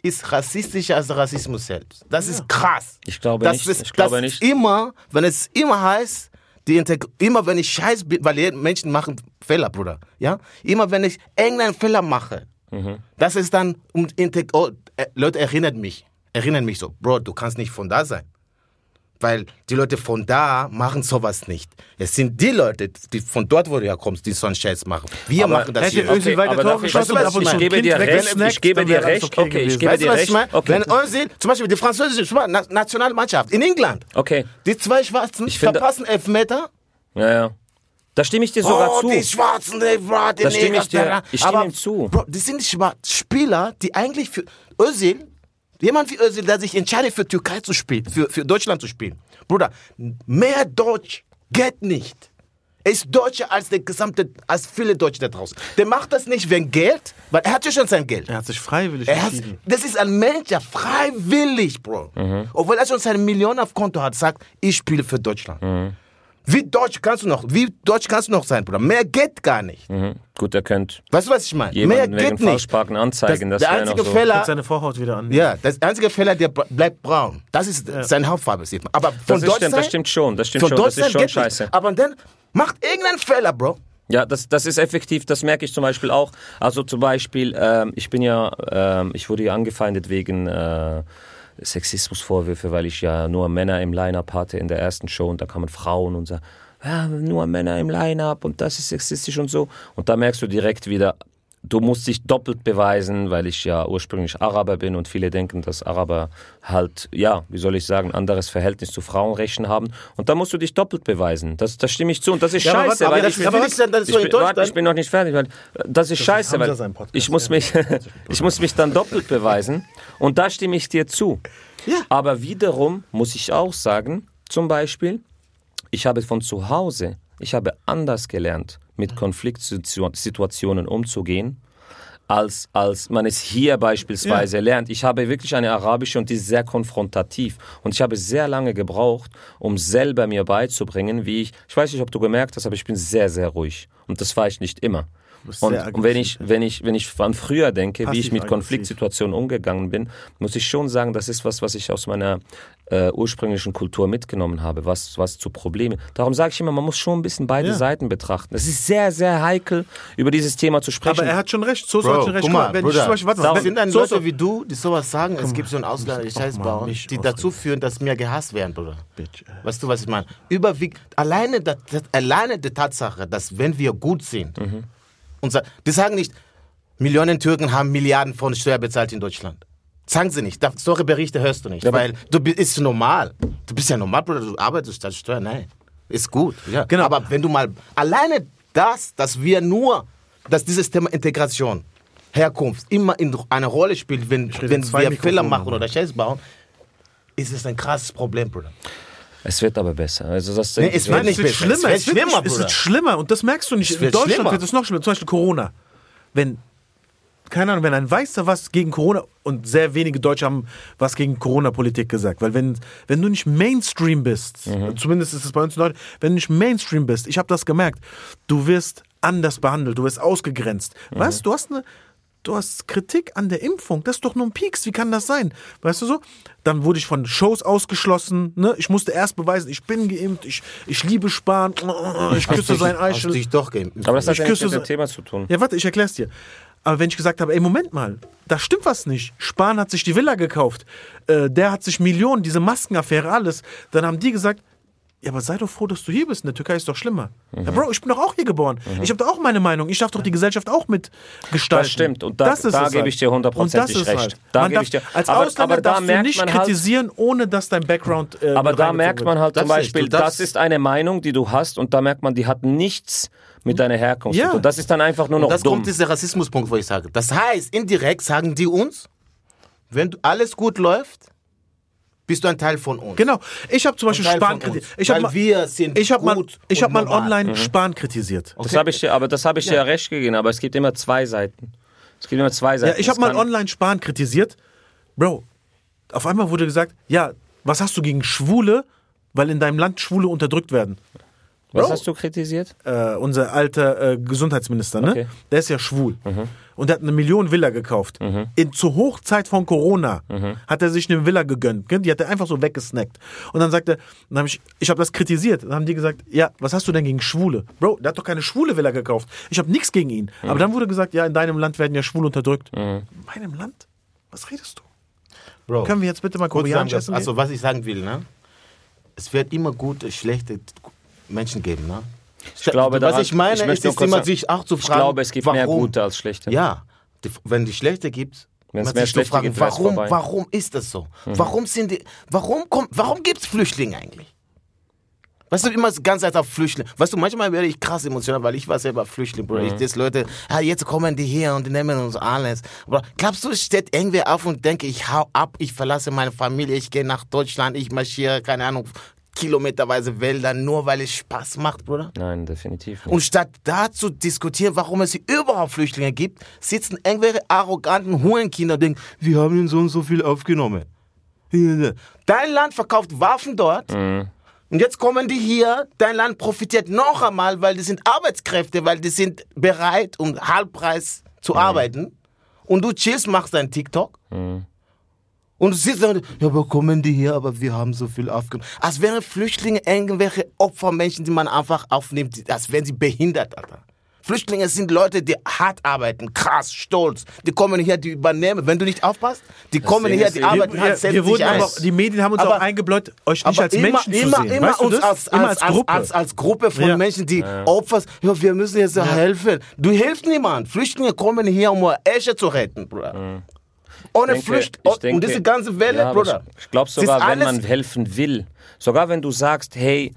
ist rassistischer als Rassismus selbst. Das ist krass. Ich glaube das nicht. Ist, Ich glaube das nicht. Ist immer, wenn es immer heißt, die Integ immer wenn ich scheiß bin, weil Menschen machen Fehler, Bruder. Ja? Immer wenn ich irgendeinen Fehler mache, Mhm. das ist dann, um Integ oh, äh, Leute erinnern mich, erinnern mich so, Bro, du kannst nicht von da sein. Weil die Leute von da machen sowas nicht. Es sind die Leute, die von dort, wo du herkommst, die so einen Scheiß machen. Wir Aber machen das hätte hier. Özil Okay, weiter aber ich- geschossen zu ich ein gebe dir recht, ich gebe dir recht. okay Okay, ich gebe Weißt dir ich recht. meine? Okay. Wenn Özil, zum Beispiel die französische Nationalmannschaft in England, Okay, die zwei Schwarzen Ich verpassen Elfmeter. ja, ja. Da stimme ich dir sogar oh, zu. die Schwarzen, die, bro, die Da stimme ich dir- ich stimme Aber, ihm zu. Bro, die sind Schwa- Spieler, die eigentlich für Özil, jemand wie Özil, der sich entscheidet für Türkei zu spielen, für, für Deutschland zu spielen. Bruder, mehr Deutsch geht nicht. Er ist Deutscher als der gesamte, als viele Deutsche da draußen. Der macht das nicht wegen Geld, weil er hat ja schon sein Geld. Er hat sich freiwillig Er hat, das ist ein Mensch, der freiwillig, Bro. Obwohl er schon seine Millionen auf Konto hat, sagt, ich spiele für Deutschland. Wie deutsch kannst du noch? Wie deutsch kannst du noch sein, Bruder? Mehr geht gar nicht. Mhm. Gut, er könnte Weißt du, was ich meine? Mehr geht nicht. Falschparken anzeigen. Das, der wäre einzige noch so. Fehler, seine Vorhaut wieder an. ja, das einzige Fehler, der bleibt braun. Das ist seine Hauptfarbe, sieht man. Aber von Das, ist, Deutsch stimmt, sein, das stimmt schon. Das stimmt von schon. Deutsch Das ist schon scheiße. Nicht. Aber dann macht irgendeinen Fehler, Bro. Ja, das, das ist effektiv, das merke ich zum Beispiel auch. Also zum Beispiel, ähm, ich bin ja, ähm, ich wurde ja angefeindet wegen äh, Sexismusvorwürfe, weil ich ja nur Männer im Line-Up hatte in der ersten Show und da kamen Frauen und sagen, ja, nur Männer im Line-Up und das ist sexistisch und so. Und da merkst du direkt wieder, du musst dich doppelt beweisen, weil ich ja ursprünglich Araber bin und viele denken, dass Araber halt, ja, wie soll ich sagen, anderes Verhältnis zu Frauenrechten haben. Und da musst du dich doppelt beweisen. Das, das stimme ich zu. Und das ist Ja, aber scheiße, aber weil das ich, aber was- dann- das ist ich, bin, warte, ich dann. bin noch nicht fertig, weil das ist scheiße, Hamza weil Podcast, ich muss ja. mich, ich muss mich dann doppelt beweisen. Und da stimme ich dir zu. Ja. Aber wiederum muss ich auch sagen, zum Beispiel, ich habe von zu Hause, ich habe anders gelernt, mit Konfliktsituationen umzugehen, als, als man es hier beispielsweise lernt. Ich habe wirklich eine arabische und die ist sehr konfrontativ. Und ich habe sehr lange gebraucht, um selber mir beizubringen, wie ich, ich weiß nicht, ob du gemerkt hast, aber ich bin sehr, sehr ruhig. Und das war ich nicht immer. Und, und wenn ich, wenn ich, wenn ich an früher denke, wie ich mit. Konfliktsituationen umgegangen bin, muss ich schon sagen, das ist was, was ich aus meiner äh, ursprünglichen Kultur mitgenommen habe, was, was zu Problemen. Darum sage ich immer, man muss schon ein bisschen beide Ja. Seiten betrachten. Es ist sehr, sehr heikel, über dieses Thema zu sprechen. Aber er hat schon recht. So Bro, hat schon recht. guck mal, wenn Bruder, ich zum Beispiel, warte mal, sind dann so, Leute so, wie du, die sowas sagen, es gibt so einen Ausländer, die doch Scheiß mal bauen, nicht die ausreden. dazu führen, dass wir gehasst werden, Bruder. Bitch. Weißt du, was ich meine? Überwiegt, alleine, das, das, alleine die Tatsache, dass wenn wir gut sind, Mhm. und sa- die sagen nicht, Millionen Türken haben Milliarden von Steuer bezahlt in Deutschland. Sagen sie nicht. Solche Berichte hörst du nicht, Ja, weil du bist ist normal. Du bist ja normal, Bruder, du arbeitest statt Steuer, nein. Ist gut, ja. Genau. Aber wenn du mal, alleine das, dass wir nur, dass dieses Thema Integration, Herkunft immer in eine Rolle spielt, wenn, wenn wir Fehler machen oder Scheiß bauen, ist es ein krasses Problem, Bruder. es wird aber besser. Also das Nee, es wird Es nicht wird schlimmer. Es wird Es wird, schlimmer, es wird schlimmer und das merkst du nicht. In Deutschland schlimmer. wird es noch schlimmer. Zum Beispiel Corona. Wenn keine Ahnung, wenn ein Weißer was gegen Corona und sehr wenige Deutsche haben was gegen Corona-Politik gesagt, weil wenn, wenn du nicht Mainstream bist, zumindest ist es bei uns in Deutschland, wenn du nicht Mainstream bist, ich habe das gemerkt, du wirst anders behandelt, du wirst ausgegrenzt. Weißt du, du hast eine, du hast Kritik an der Impfung, das ist doch nur ein Pieks, wie kann das sein? Weißt du so? Dann wurde ich von Shows ausgeschlossen, ne? Ich musste erst beweisen, ich bin geimpft, ich, ich liebe Spahn, ich küsse sein Eichel. dich doch geimpft. Aber das hat Ich ja nichts küsse mit dem so- Thema zu tun. Ja, warte, ich erklär's dir. Aber wenn ich gesagt habe, ey, Moment mal, da stimmt was nicht. Spahn hat sich die Villa gekauft. Äh, der hat sich Millionen, diese Maskenaffäre, alles. Dann haben die gesagt, ja, aber sei doch froh, dass du hier bist. In der Türkei ist doch schlimmer. Ja, Bro, ich bin doch auch hier geboren. Ich habe doch auch meine Meinung. Ich darf doch die Gesellschaft auch mitgestalten. Das stimmt. Und da, Das ist da es gebe halt. ich dir hundertprozentig Und das ist recht. halt. Da Man gebe darf, ich dir. als aber, Ausländer aber da darfst du merkt nicht man halt, kritisieren, ohne dass dein Background. Äh, Aber da merkt man halt zum Das Beispiel, du das ist eine Meinung, die du hast und da merkt man, die hat nichts mit deiner Herkunft Ja. zu tun. Das ist dann einfach nur noch Und das dumm. kommt dieser Rassismuspunkt, wo ich sage. Das heißt, indirekt sagen die uns, wenn du alles gut läuft, bist du ein Teil von uns. Genau. Ich habe zum Beispiel Spahn kritisiert. Ich habe Weil mal, wir sind ich hab mal, gut ich hab mal online Spahn kritisiert. Das habe ich dir, aber das habe ich dir ja recht gegeben, aber es gibt immer zwei Seiten. Es gibt immer zwei Seiten. Ja, ich habe mal online Spahn kritisiert. Bro, auf einmal wurde gesagt, ja, was hast du gegen Schwule, weil in deinem Land Schwule unterdrückt werden? Was Bro. hast du kritisiert? Äh, unser alter äh, Gesundheitsminister, ne? Okay. Mhm. Der ist ja schwul. Und der hat eine Million Villa gekauft. In, zur Hochzeit von Corona Mhm. hat er sich eine Villa gegönnt. Die hat er einfach so weggesnackt. Und dann sagt er, dann hab ich, ich habe das kritisiert. Dann haben die gesagt, ja, was hast du denn gegen Schwule? Bro, der hat doch keine schwule Villa gekauft. Ich habe nichts gegen ihn. Mhm. Aber dann wurde gesagt, ja, in deinem Land werden ja Schwule unterdrückt. In meinem Land? Was redest du? Bro, Können wir jetzt bitte mal kurz koreanisch sagen, essen Also, was ich sagen will, ne? Es wird immer gute, schlechte Menschen geben, ne? Ich glaube, was daran- ich meine, ich ist, ist immer sich auch zu Ich fragen, glaube, es gibt warum? mehr gute als schlechte. Ja, die, wenn die schlechte gibt, Wenn es man mehr schlechte fragen, gibt, warum. Mhm. warum ist das so? Warum sind die, warum kommt, warum gibt es Flüchtlinge eigentlich? Weißt du, immer Zeit auf Flüchtlinge. Weißt du, manchmal werde ich krass emotional, weil ich war selber Flüchtling, Bro. Mhm. Ich das Leute, ah, jetzt kommen die hier und die nehmen uns alles. Aber glaubst du, es steht irgendwer auf und denke, ich hau ab, ich verlasse meine Familie, ich gehe nach Deutschland, ich marschiere, keine Ahnung, kilometerweise Wälder, nur weil es Spaß macht, Bruder? Nein, definitiv nicht. Und statt da zu diskutieren, warum es überhaupt Flüchtlinge gibt, sitzen irgendwelche arroganten Hurenkinder und denken, wir haben ihnen so und so viel aufgenommen. Dein Land verkauft Waffen dort. Und jetzt kommen die hier, dein Land profitiert noch einmal, weil die sind Arbeitskräfte, weil die sind bereit, um Halbpreis zu arbeiten. Und du chillst, machst dein TikTok. Und du siehst dann, ja, aber kommen die hier, aber wir haben so viel aufgenommen. Als wären Flüchtlinge irgendwelche Opfermenschen, die man einfach aufnimmt, als wären sie behindert, Alter. Flüchtlinge sind Leute, die hart arbeiten, krass, stolz. Die kommen hier, die übernehmen. Wenn du nicht aufpasst, die kommen Ding hier, die arbeiten Wir, hart, wir wurden sich ein. aber, die Medien haben uns Aber- auch eingebläut, euch nicht als immer, Menschen immer, zu sehen. immer weißt uns das? als, immer als, als Gruppe. Als, als Gruppe von Ja. Menschen, die Opfer, ja, wir müssen jetzt helfen. Du hilfst niemand. Flüchtlinge kommen hier, um Esche zu retten, Bruder. Ohne denke- Flücht ich und denke- diese ganze Welle, Ja, Bruder. Ich, ich glaube sogar, wenn man helfen will, sogar wenn du sagst, hey,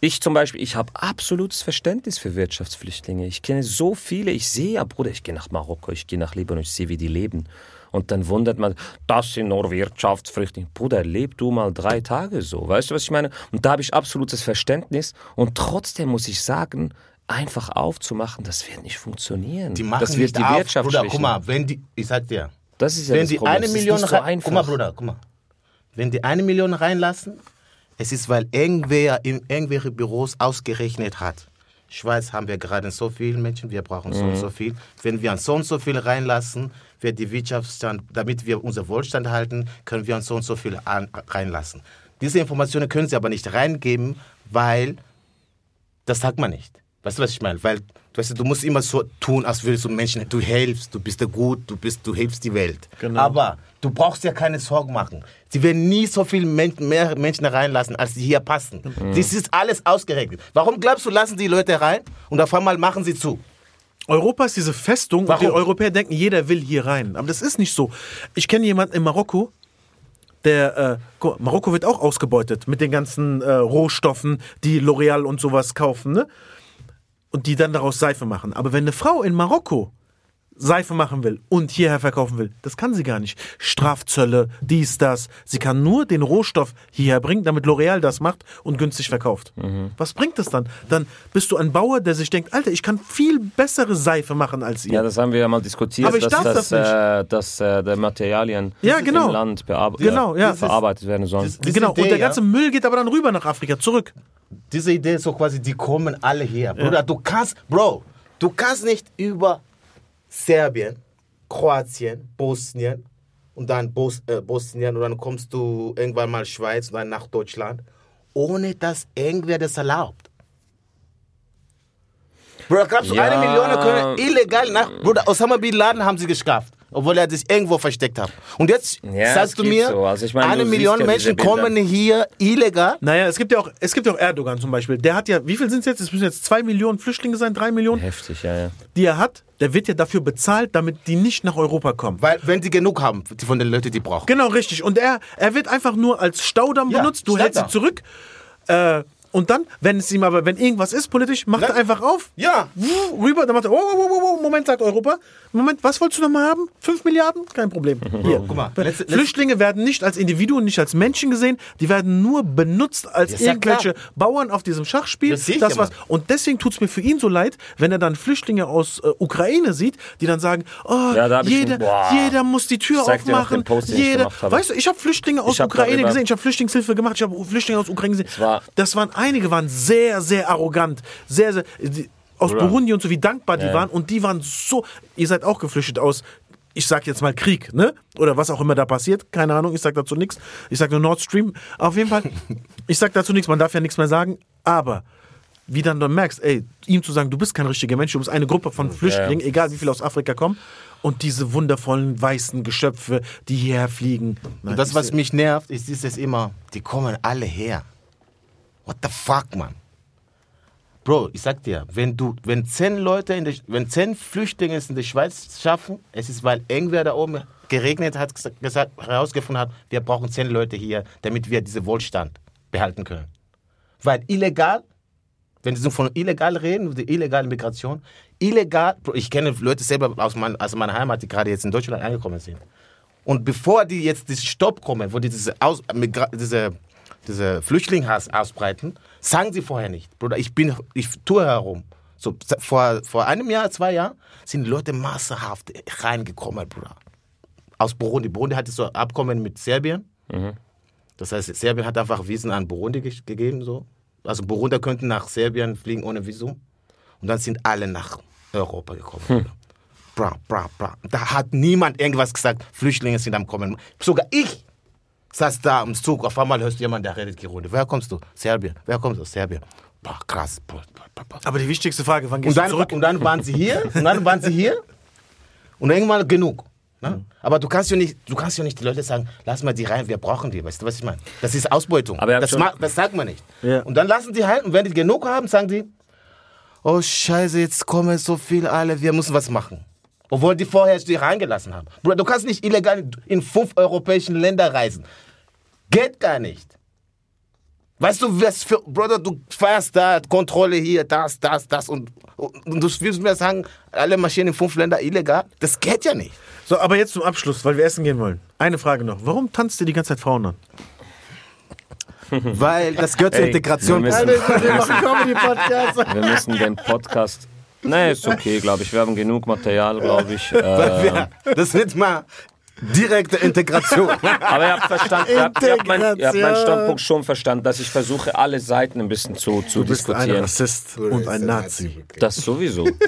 ich zum Beispiel, ich habe absolutes Verständnis für Wirtschaftsflüchtlinge. Ich kenne so viele, ich sehe ja, Bruder, ich gehe nach Marokko, ich gehe nach Libanon, ich sehe, wie die leben. Und dann wundert man, das sind nur Wirtschaftsflüchtlinge. Bruder, leb du mal drei Tage so. Weißt du, was ich meine? Und da habe ich absolutes Verständnis. Und trotzdem muss ich sagen, einfach aufzumachen, das wird nicht funktionieren. Die machen das wird nicht die auf, Wirtschaft Bruder, guck mal, wenn die, ich sag dir, Das ist ja wenn das die Problem. eine Million nicht so rein- einfach. guck mal, Bruder, guck mal. Wenn die eine Million reinlassen, es ist, weil irgendwer in irgendwelche Büros ausgerechnet hat. Schweiz haben wir gerade so viele Menschen, wir brauchen so Mhm. und so viel. Wenn wir so und so viel reinlassen, wird die Wirtschaftsstand, damit wir unser Wohlstand halten, können wir uns so und so viel an, reinlassen. Diese Informationen können sie aber nicht reingeben, weil das sagt man nicht. Weißt du, was ich meine? Weil du, weißt, du musst immer so tun, als würdest du Menschen, du hilfst, du bist der gut, du, bist, du hilfst die Welt. Genau. Aber du brauchst ja keine Sorgen machen. Sie werden nie so viele Men mehr Menschen reinlassen, als sie hier passen. Das ist alles ausgerechnet. Warum glaubst du, lassen die Leute rein und auf einmal machen sie zu? Europa ist diese Festung und Warum? die Europäer denken, jeder will hier rein. Aber das ist nicht so. Ich kenne jemanden in Marokko, der, äh, Marokko wird auch ausgebeutet mit den ganzen äh, Rohstoffen, die L'Oreal und sowas kaufen, ne? Und die dann daraus Seife machen. Aber wenn eine Frau in Marokko Seife machen will und hierher verkaufen will, das kann sie gar nicht. Strafzölle, dies, das. Sie kann nur den Rohstoff hierher bringen, damit L'Oreal das macht und günstig verkauft. Was bringt das dann? Dann bist du ein Bauer, der sich denkt, Alter, ich kann viel bessere Seife machen als ihr. Ja, das haben wir ja mal diskutiert, Aber ich dass, darf dass, das nicht. Äh, dass äh, die Materialien Ja, genau. im Land Genau, ja. äh, verarbeitet werden sollen. Diese genau, Idee, und der ja. ganze Müll geht aber dann rüber nach Afrika, zurück. diese Idee ist so quasi, die kommen alle her. Bruder, du kannst, Bro, du kannst nicht über Serbien, Kroatien, Bosnien und dann Bos, äh, Bosnien und dann kommst du irgendwann mal Schweiz und dann nach Deutschland, ohne dass irgendwer das erlaubt. Bruder, glaubst du, Ja. eine Million können illegal nach. Bruder, Osama Bin Laden haben sie geschafft. Obwohl er sich irgendwo versteckt hat. Und jetzt Ja, es sagst du mir, so. Also ich meine, eine du Million ja Menschen kommen hier illegal. Naja, es gibt ja auch, es gibt ja auch Erdogan zum Beispiel. Der hat ja, wie viel sind es jetzt? Es müssen jetzt zwei Millionen Flüchtlinge sein, drei Millionen, Heftig, ja, ja. die er hat. Der wird ja dafür bezahlt, damit die nicht nach Europa kommen. Weil, wenn sie genug haben die von den Leuten, die brauchen. Genau, richtig. Und er, er wird einfach nur als Staudamm Ja, benutzt. Du hältst sie zurück. Äh, und dann, wenn es ihm aber, wenn irgendwas ist politisch, macht Na- er einfach auf. Ja. Rüber, dann macht er, oh, oh, oh, oh, oh, Moment, sagt Europa. Moment, was wolltest du noch mal haben? Fünf Milliarden? Kein Problem. Hier. Guck mal, letzte- letzte- Flüchtlinge werden nicht als Individuen, nicht als Menschen gesehen. Die werden nur benutzt als ja irgendwelche Bauern auf diesem Schachspiel. Das das was. Und deswegen tut es mir für ihn so leid, wenn er dann Flüchtlinge aus äh, Ukraine sieht, die dann sagen, oh, Ja, jeder, schon- jeder muss die Tür aufmachen. Post, jeder, weißt du, ich habe Flüchtlinge aus Ukraine gesehen, ich habe Flüchtlingshilfe gemacht, ich habe Flüchtlinge aus Ukraine gesehen. war- das waren einige, waren sehr, sehr arrogant, sehr, sehr die, aus Bruder. Burundi und so, wie dankbar die Ja. waren und die waren so. Ihr seid auch geflüchtet aus. Ich sag jetzt mal Krieg, ne? Oder was auch immer da passiert. Keine Ahnung, ich sag dazu nichts. Ich sag nur Nord Stream. Auf jeden Fall, ich sag dazu nichts, man darf ja nichts mehr sagen. Aber wie dann du merkst, ey, ihm zu sagen, du bist kein richtiger Mensch, du bist eine Gruppe von Flüchtlingen, egal wie viele aus Afrika kommen. Und diese wundervollen weißen Geschöpfe, die hierher fliegen. Nein, Und das, was mich nervt, ist dieses immer, die kommen alle her. What the fuck, man? Bro, ich sag dir, wenn du, wenn zehn Leute, in der, wenn zehn Flüchtlinge es in der Schweiz schaffen, es ist, weil irgendwer da oben geregnet hat, gesagt, herausgefunden hat, wir brauchen zehn Leute hier, damit wir diesen Wohlstand behalten können. Weil illegal, wenn sie von illegal reden, die illegale Migration, illegal, ich kenne Leute selber aus, mein, aus meiner Heimat, die gerade jetzt in Deutschland angekommen sind. Und bevor die jetzt diesen Stopp kommen, wo die diese, Aus, diese, diese Flüchtlingshass ausbreiten, sagen sie vorher nicht. Bruder, ich bin, ich tue herum. So, vor, vor einem Jahr, zwei Jahren sind Leute massenhaft reingekommen, Bruder. Aus Burundi. Burundi hatte so ein Abkommen mit Serbien. Das heißt, Serbien hat einfach Visen an Burundi ge gegeben. So. Also Burunder könnten nach Serbien fliegen ohne Visum. Und dann sind alle nach Europa gekommen. Bruder. Bra, bra, bra. Da hat niemand irgendwas gesagt, Flüchtlinge sind am Kommen. Sogar ich saß da am Zug, auf einmal hörst du jemanden, der redet Kirundi. Woher kommst du? Serbien. Wer kommt aus Serbien? Boah, krass. Boah, boah, boah, boah. Aber die wichtigste Frage, wann Und gehst dann, du zurück? und dann waren sie hier, und dann waren sie hier, und irgendwann genug. Ne? Aber du kannst ja nicht, du kannst ja nicht die Leute sagen, lass mal die rein, wir brauchen die. Weißt du, was ich meine? Das ist Ausbeutung. Aber das, ma- das sagt man nicht. Ja. Und dann lassen die rein, und wenn die genug haben, sagen die, oh Scheiße, jetzt kommen so viele alle, wir müssen was machen. Obwohl die vorher die reingelassen haben. Bruder, du kannst nicht illegal in fünf europäischen Länder reisen. Geht gar nicht. Weißt du, was für, Bruder, du fährst da, Kontrolle hier, das, das, das und, und, und du willst mir sagen, alle marschieren in fünf Länder illegal? Das geht ja nicht. So, aber jetzt zum Abschluss, weil wir essen gehen wollen. Eine Frage noch. Warum tanzt ihr die ganze Zeit Frauen an? Weil das gehört zur Ey, Integration. wir müssen- wir Comedy-Podcast. Wir müssen den Podcast. Nee, ist okay, glaube ich. Wir haben genug Material, glaube ich. Äh, das nennt man direkte Integration. aber ihr habt verstanden, ihr habt, ihr habt, mein, ihr habt meinen. Standpunkt schon verstanden, dass ich versuche, alle Seiten ein bisschen zu, zu Du bist ein diskutieren. Rassist und ein Nazi. Das sowieso.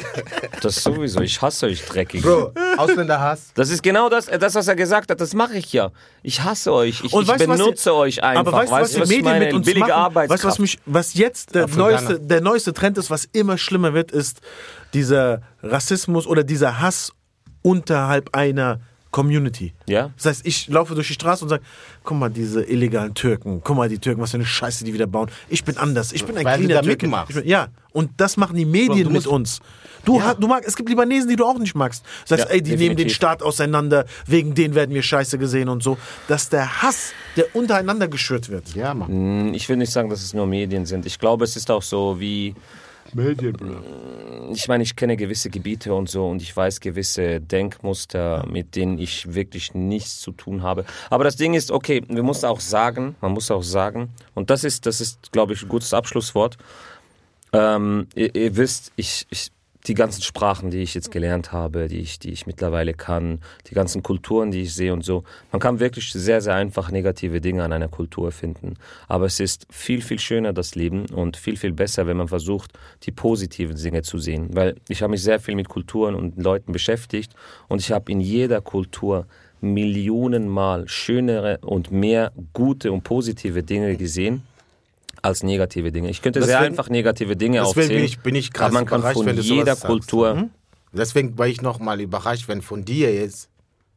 Das sowieso. Ich hasse euch dreckig. Bro, Ausländerhass. Das ist genau das, das, was er gesagt hat. Das mache ich ja. Ich hasse euch. Ich, Und ich weißt was benutze die- euch einfach. Aber weißt du, was die ich Medien mit uns Billige machen? Weißt du, was, mich, was jetzt der Afrikaner. neueste, der neueste Trend ist, was immer schlimmer wird, ist dieser Rassismus oder dieser Hass unterhalb einer Community. Ja. Das heißt, ich laufe durch die Straße und sage, guck mal, diese illegalen Türken, guck mal, die Türken, was für eine Scheiße die wieder bauen. Ich bin anders, ich bin ein Weil du cleaner da Türke. bin, ja, und das machen die Medien du mit uns. Du, ha- du magst, es gibt Libanesen, die du auch nicht magst. Sagst, Ja, ey, die nehmen den definitiv. Staat auseinander, wegen denen werden wir scheiße gesehen und so. Dass der Hass, der untereinander geschürt wird. Ja, Mann. Hm, Ich will nicht sagen, dass es nur Medien sind. Ich glaube, es ist auch so wie Medien, Bro. ich meine, ich kenne gewisse Gebiete und so und ich weiß gewisse Denkmuster, mit denen ich wirklich nichts zu tun habe. Aber das Ding ist, okay, wir müssen auch sagen, man muss auch sagen, und das ist, das ist, glaube ich, ein gutes Abschlusswort. Ähm, ihr, ihr wisst, ich, ich, die ganzen Sprachen, die ich jetzt gelernt habe, die ich, die ich mittlerweile kann, die ganzen Kulturen, die ich sehe und so. Man kann wirklich sehr, sehr einfach negative Dinge an einer Kultur finden. Aber es ist viel, viel schöner, das Leben und viel, viel besser, wenn man versucht, die positiven Dinge zu sehen. Weil ich habe mich sehr viel mit Kulturen und Leuten beschäftigt und ich habe in jeder Kultur Millionenmal schönere und mehr gute und positive Dinge gesehen als negative Dinge. Ich könnte sehr Deswegen- einfach negative Dinge deswegen aufzählen. bin ich- bin ich krass aber man kann von wenn du sowas jeder sagst. Kultur Mhm. Deswegen war ich nochmal überrascht, wenn von dir jetzt,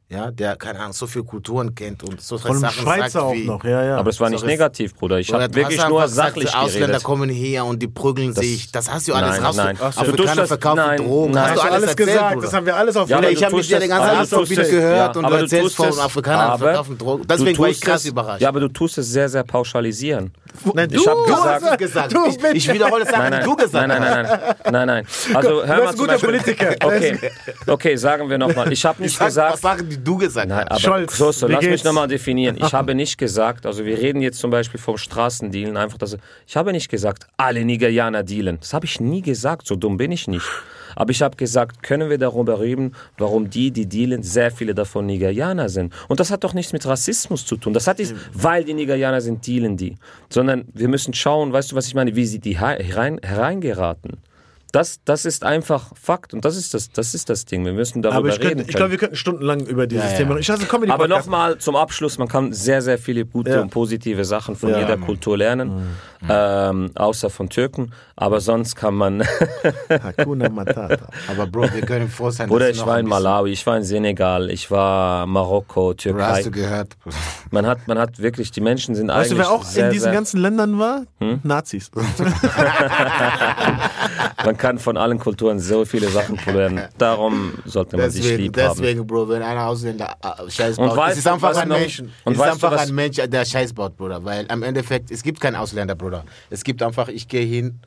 ja, der, keine Ahnung, so viele Kulturen kennt und so Von einem Sachen Schweizer sagt auch wie, noch, ja, ja. Aber es war nicht So negativ, Bruder. Ich habe wirklich nur einfach gesagt, sachlich Ausländer geredet. kommen hier und die prügeln Das- sich. Das hast du alles Nein, raus. nein. Ach so. Du das- verkaufen nein, Drogen. nein. Hast hast du alles erzählt, gesagt, Bruder. das haben wir alles auf Ja, ich habe dir das- den ganzen aber Abend du so tust viel das- gehört ja, und du erzählst von Afrikanern verkaufen Drogen. Deswegen war ich krass überrascht. Ja, aber du tust es sehr, sehr pauschalisieren. Nein, Ich du gesagt- hast es gesagt. Du Ich, ich wiederhole Sachen, Nein, du gesagt nein, nein, hast. nein, nein, nein, nein. Also hör Du mal bist ein zum guter Beispiel. Politiker. Okay, okay, sagen wir nochmal. Ich habe nicht Ich sag gesagt. was Sachen, die du gesagt Nein, hast. aber Scholz, so, so, wie lass mich geht's? nochmal definieren. Ich habe nicht gesagt, also wir reden jetzt zum Beispiel vom Straßendealen, einfach dass ich habe nicht gesagt, alle Nigerianer dealen. Das habe ich nie gesagt, so dumm bin ich nicht. Aber ich habe gesagt, können wir darüber reden, warum die, die dealen, sehr viele davon Nigerianer sind. Und das hat doch nichts mit Rassismus zu tun. Das hat nicht, weil die Nigerianer sind, dealen die. Sondern wir müssen schauen, weißt du, was ich meine, wie sie die herein, hereingeraten. Das, das ist einfach Fakt und das ist das, das ist das Ding. Wir müssen darüber Aber ich, reden. könnte, ich glaube, wir könnten stundenlang über dieses Ja, ja. Thema. Ich hasse Comedy Aber nochmal zum Abschluss, man kann sehr, sehr viele gute Ja. und positive Sachen von Ja, jeder Mann. Kultur lernen, ähm, außer von Türken. Aber sonst kann man, Hakuna Matata. Aber Bro, wir können froh sein, oder ich du noch war in Malawi, ich war in Senegal, ich war Marokko, Bro, Türkei. hast du gehört? Man hat, man hat wirklich, die Menschen sind Weißt du, eigentlich wer auch sehr, in diesen ganzen Ländern war? Hm? Nazis. man kann von allen Kulturen so viele Sachen lernen. Darum sollte man sich Deswegen, lieb haben. deswegen, Bro, wenn einer Ausländer äh, Scheiß Und baut, weißt es ist einfach ein noch- Mensch, und es ist einfach ein Mensch, der Scheiß baut, Bruder. Weil am Endeffekt, es gibt keinen Ausländer, Bruder. Es gibt einfach, ich gehe hin,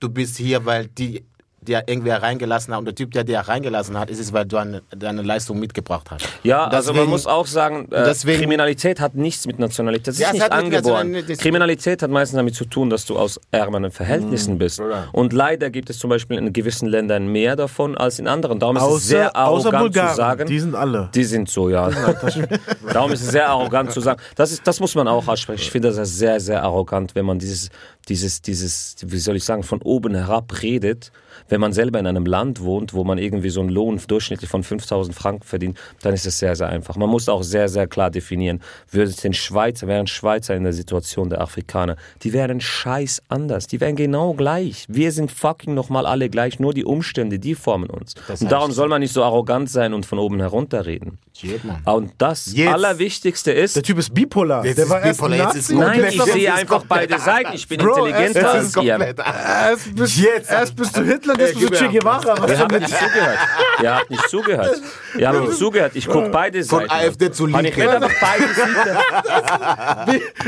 du bist hier, weil die der irgendwer reingelassen hat und der Typ, der dir reingelassen hat, ist es, weil du eine, deine Leistung mitgebracht hast. Ja, Und also man deswegen- muss auch sagen, äh, deswegen- Kriminalität hat nichts mit Nationalität. Das ist Ja, es nicht hat angeboren. Nationalität- Kriminalität hat meistens damit zu tun, dass du aus ärmeren Verhältnissen bist. Bruder. Und leider gibt es zum Beispiel in gewissen Ländern mehr davon als in anderen. Darum ist es sehr Außer, außer arrogant Bulgaren. zu sagen. Die sind alle. Die sind so, ja. Darum ist es sehr arrogant zu sagen. Das, ist, das muss man auch aussprechen. Ich finde das sehr, sehr arrogant, wenn man dieses, dieses, dieses, wie soll ich sagen, von oben herab redet. Wenn man selber in einem Land wohnt, wo man irgendwie so einen Lohn durchschnittlich von 5000 Franken verdient, dann ist es sehr, sehr einfach. Man muss auch sehr, sehr klar definieren, würde es den Schweizer, wären Schweizer in der Situation der Afrikaner, die wären scheiß anders. Die wären genau gleich. Wir sind fucking nochmal alle gleich. Nur die Umstände, die formen uns. Und darum soll man nicht so arrogant sein und von oben herunter reden. Shit, Mann. Und das Jetzt- Allerwichtigste ist, Der Typ ist bipolar. Jetzt der ist war erst bipolar, jetzt ist Nazi. nein, ich sehe einfach beide Seiten. Ich bin Bro, intelligenter als ihr. Erst Jetzt. erst bist du Hitler, du gib Che. Guevara. Was Ihr habt nicht zugehört. Ihr habt nicht zugehört. Ihr habt nicht zugehört. Ich gucke beide Von Seiten. AfD zu Und ich Linke. rede einfach beide Seiten.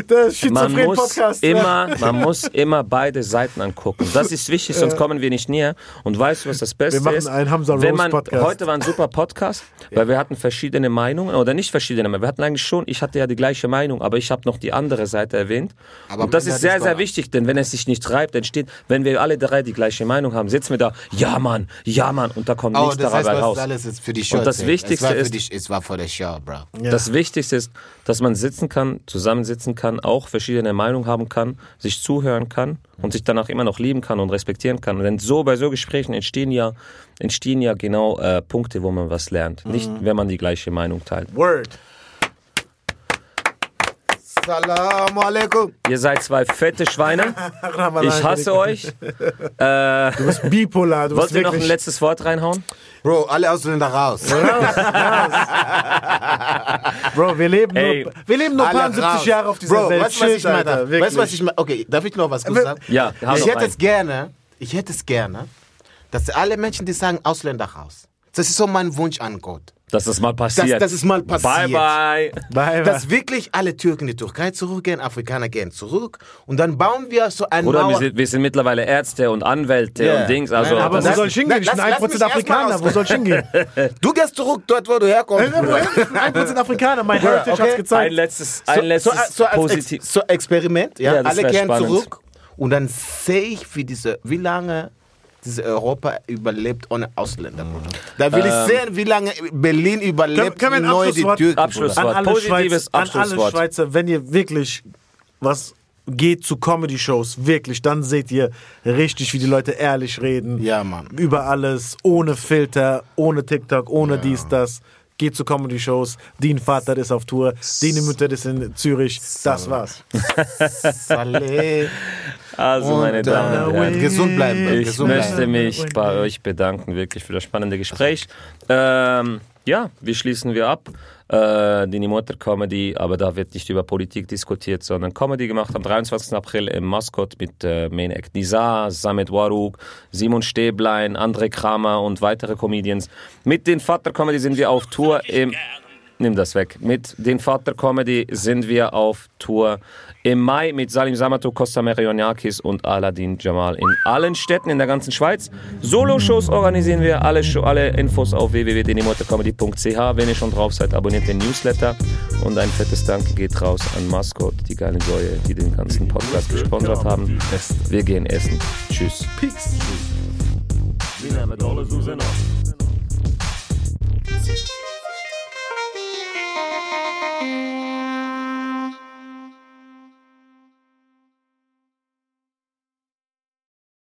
Der Man schizophren muss, Podcast. immer, man muss immer beide Seiten angucken. Das ist wichtig, sonst kommen wir nicht näher. Und weißt du, was das Beste Wir machen ist? einen Hamza Wenn Rose man, Podcast. Heute war ein super Podcast, weil wir hatten verschiedene Meinungen, oder nicht verschiedene, wir hatten eigentlich schon, ich hatte ja die gleiche Meinung, aber ich habe noch die andere Seite erwähnt. Aber Und das ist sehr, sehr wichtig, denn wenn es sich nicht reibt, entsteht, wenn wir alle drei die gleiche Meinung haben, sitzen wir da, ja Mann, ja Mann, und da kommt Oh, nichts das heißt, dabei was raus. alles ist für die Show. Und das erzählt. Wichtigste es ist- die, es war für die Show, Bro. Ja. Das Wichtigste ist, dass man sitzen kann, zusammensitzen kann, auch verschiedene Meinungen haben kann, sich zuhören kann und sich danach immer noch lieben kann und respektieren kann. Denn so bei so Gesprächen entstehen ja, entstehen ja genau äh, Punkte, wo man was lernt. Nicht, wenn man die gleiche Meinung teilt. Word. Salam alaikum. Ihr seid zwei fette Schweine. Ich hasse euch. Äh, Du bist bipolar. Du wollt bist ihr noch ein letztes Wort reinhauen? Bro, alle Ausländer raus. Bro, wir leben Ey. nur, wir leben nur Alle 70 raus. Jahre auf dieser Bro, Welt. weißt du, was ich meine? Alter, Weißt was ich meine? Okay, darf ich noch was kurz sagen? Ja, ich noch hätte rein. es gerne, ich hätte es gerne, dass alle Menschen, die sagen Ausländer raus. Das ist so mein Wunsch an Gott. Dass das mal passiert. Dass, dass es mal passiert. Bye, bye. Bye, bye. Dass wirklich alle Türken in die Türkei zurückgehen, Afrikaner gehen zurück und dann bauen wir so ein Oder wir sind, wir sind mittlerweile Ärzte und Anwälte Ja. und Dings. Also, Nein, Aber das wo soll ich hingehen? Ich bin Lass- lass 1% mich erst mal Afrikaner. Wo soll ich hingehen? Du gehst zurück dort, wo du herkommst. Ich bin 1% Afrikaner. Mein Heritage okay. hat's ein gezeigt. letztes, ein letztes so, so positiv. Ex, so Experiment, ja, Ja, alle kehren spannend. zurück und dann sehe ich, wie diese, wie lange diese Europa überlebt ohne Ausländer. Da will ich sehen, wie lange Berlin überlebt, Können- können wir ein wie neu die Abschlusswort- Türken. Abschluss- an alle, Positives Schweiz, an alle Abschlusswort. Schweizer, wenn ihr wirklich was geht zu Comedy-Shows, wirklich, dann seht ihr richtig, wie die Leute ehrlich reden. Ja, Mann. Über alles, ohne Filter, ohne TikTok, ohne dies, das. Geht zu Comedy-Shows. Dein Vater ist auf Tour, deine Mutter ist in Zürich. Das war's. Saleh. Also, meine Und, Damen und äh, Herren. gesund bleiben. Ich gesund möchte bleiben. mich bei euch bedanken, wirklich für das spannende Gespräch. Ähm, ja, wie schließen wir ab? Äh, die Mutter Comedy, aber da wird nicht über Politik diskutiert, sondern Comedy gemacht am 23. April im Maskott mit äh, Main Act Nizar, Samet Waruk, Simon Stäblein, André Kramer und weitere Comedians. Mit den Vater Comedy sind wir auf Tour im Nimm das weg. Mit den Vater Comedy sind wir auf Tour im Mai mit Salim Samato, Costa Merionakis und Aladdin Jamal in allen Städten in der ganzen Schweiz. Solo-Shows organisieren wir, alle, alle Infos auf www.denimotorcomedy.ch. Wenn ihr schon drauf seid, abonniert den Newsletter. Und ein fettes Danke geht raus an Mascot, die geile Säue, die den ganzen Podcast gesponsert haben. Wir gehen essen. Tschüss. Peace. Bye.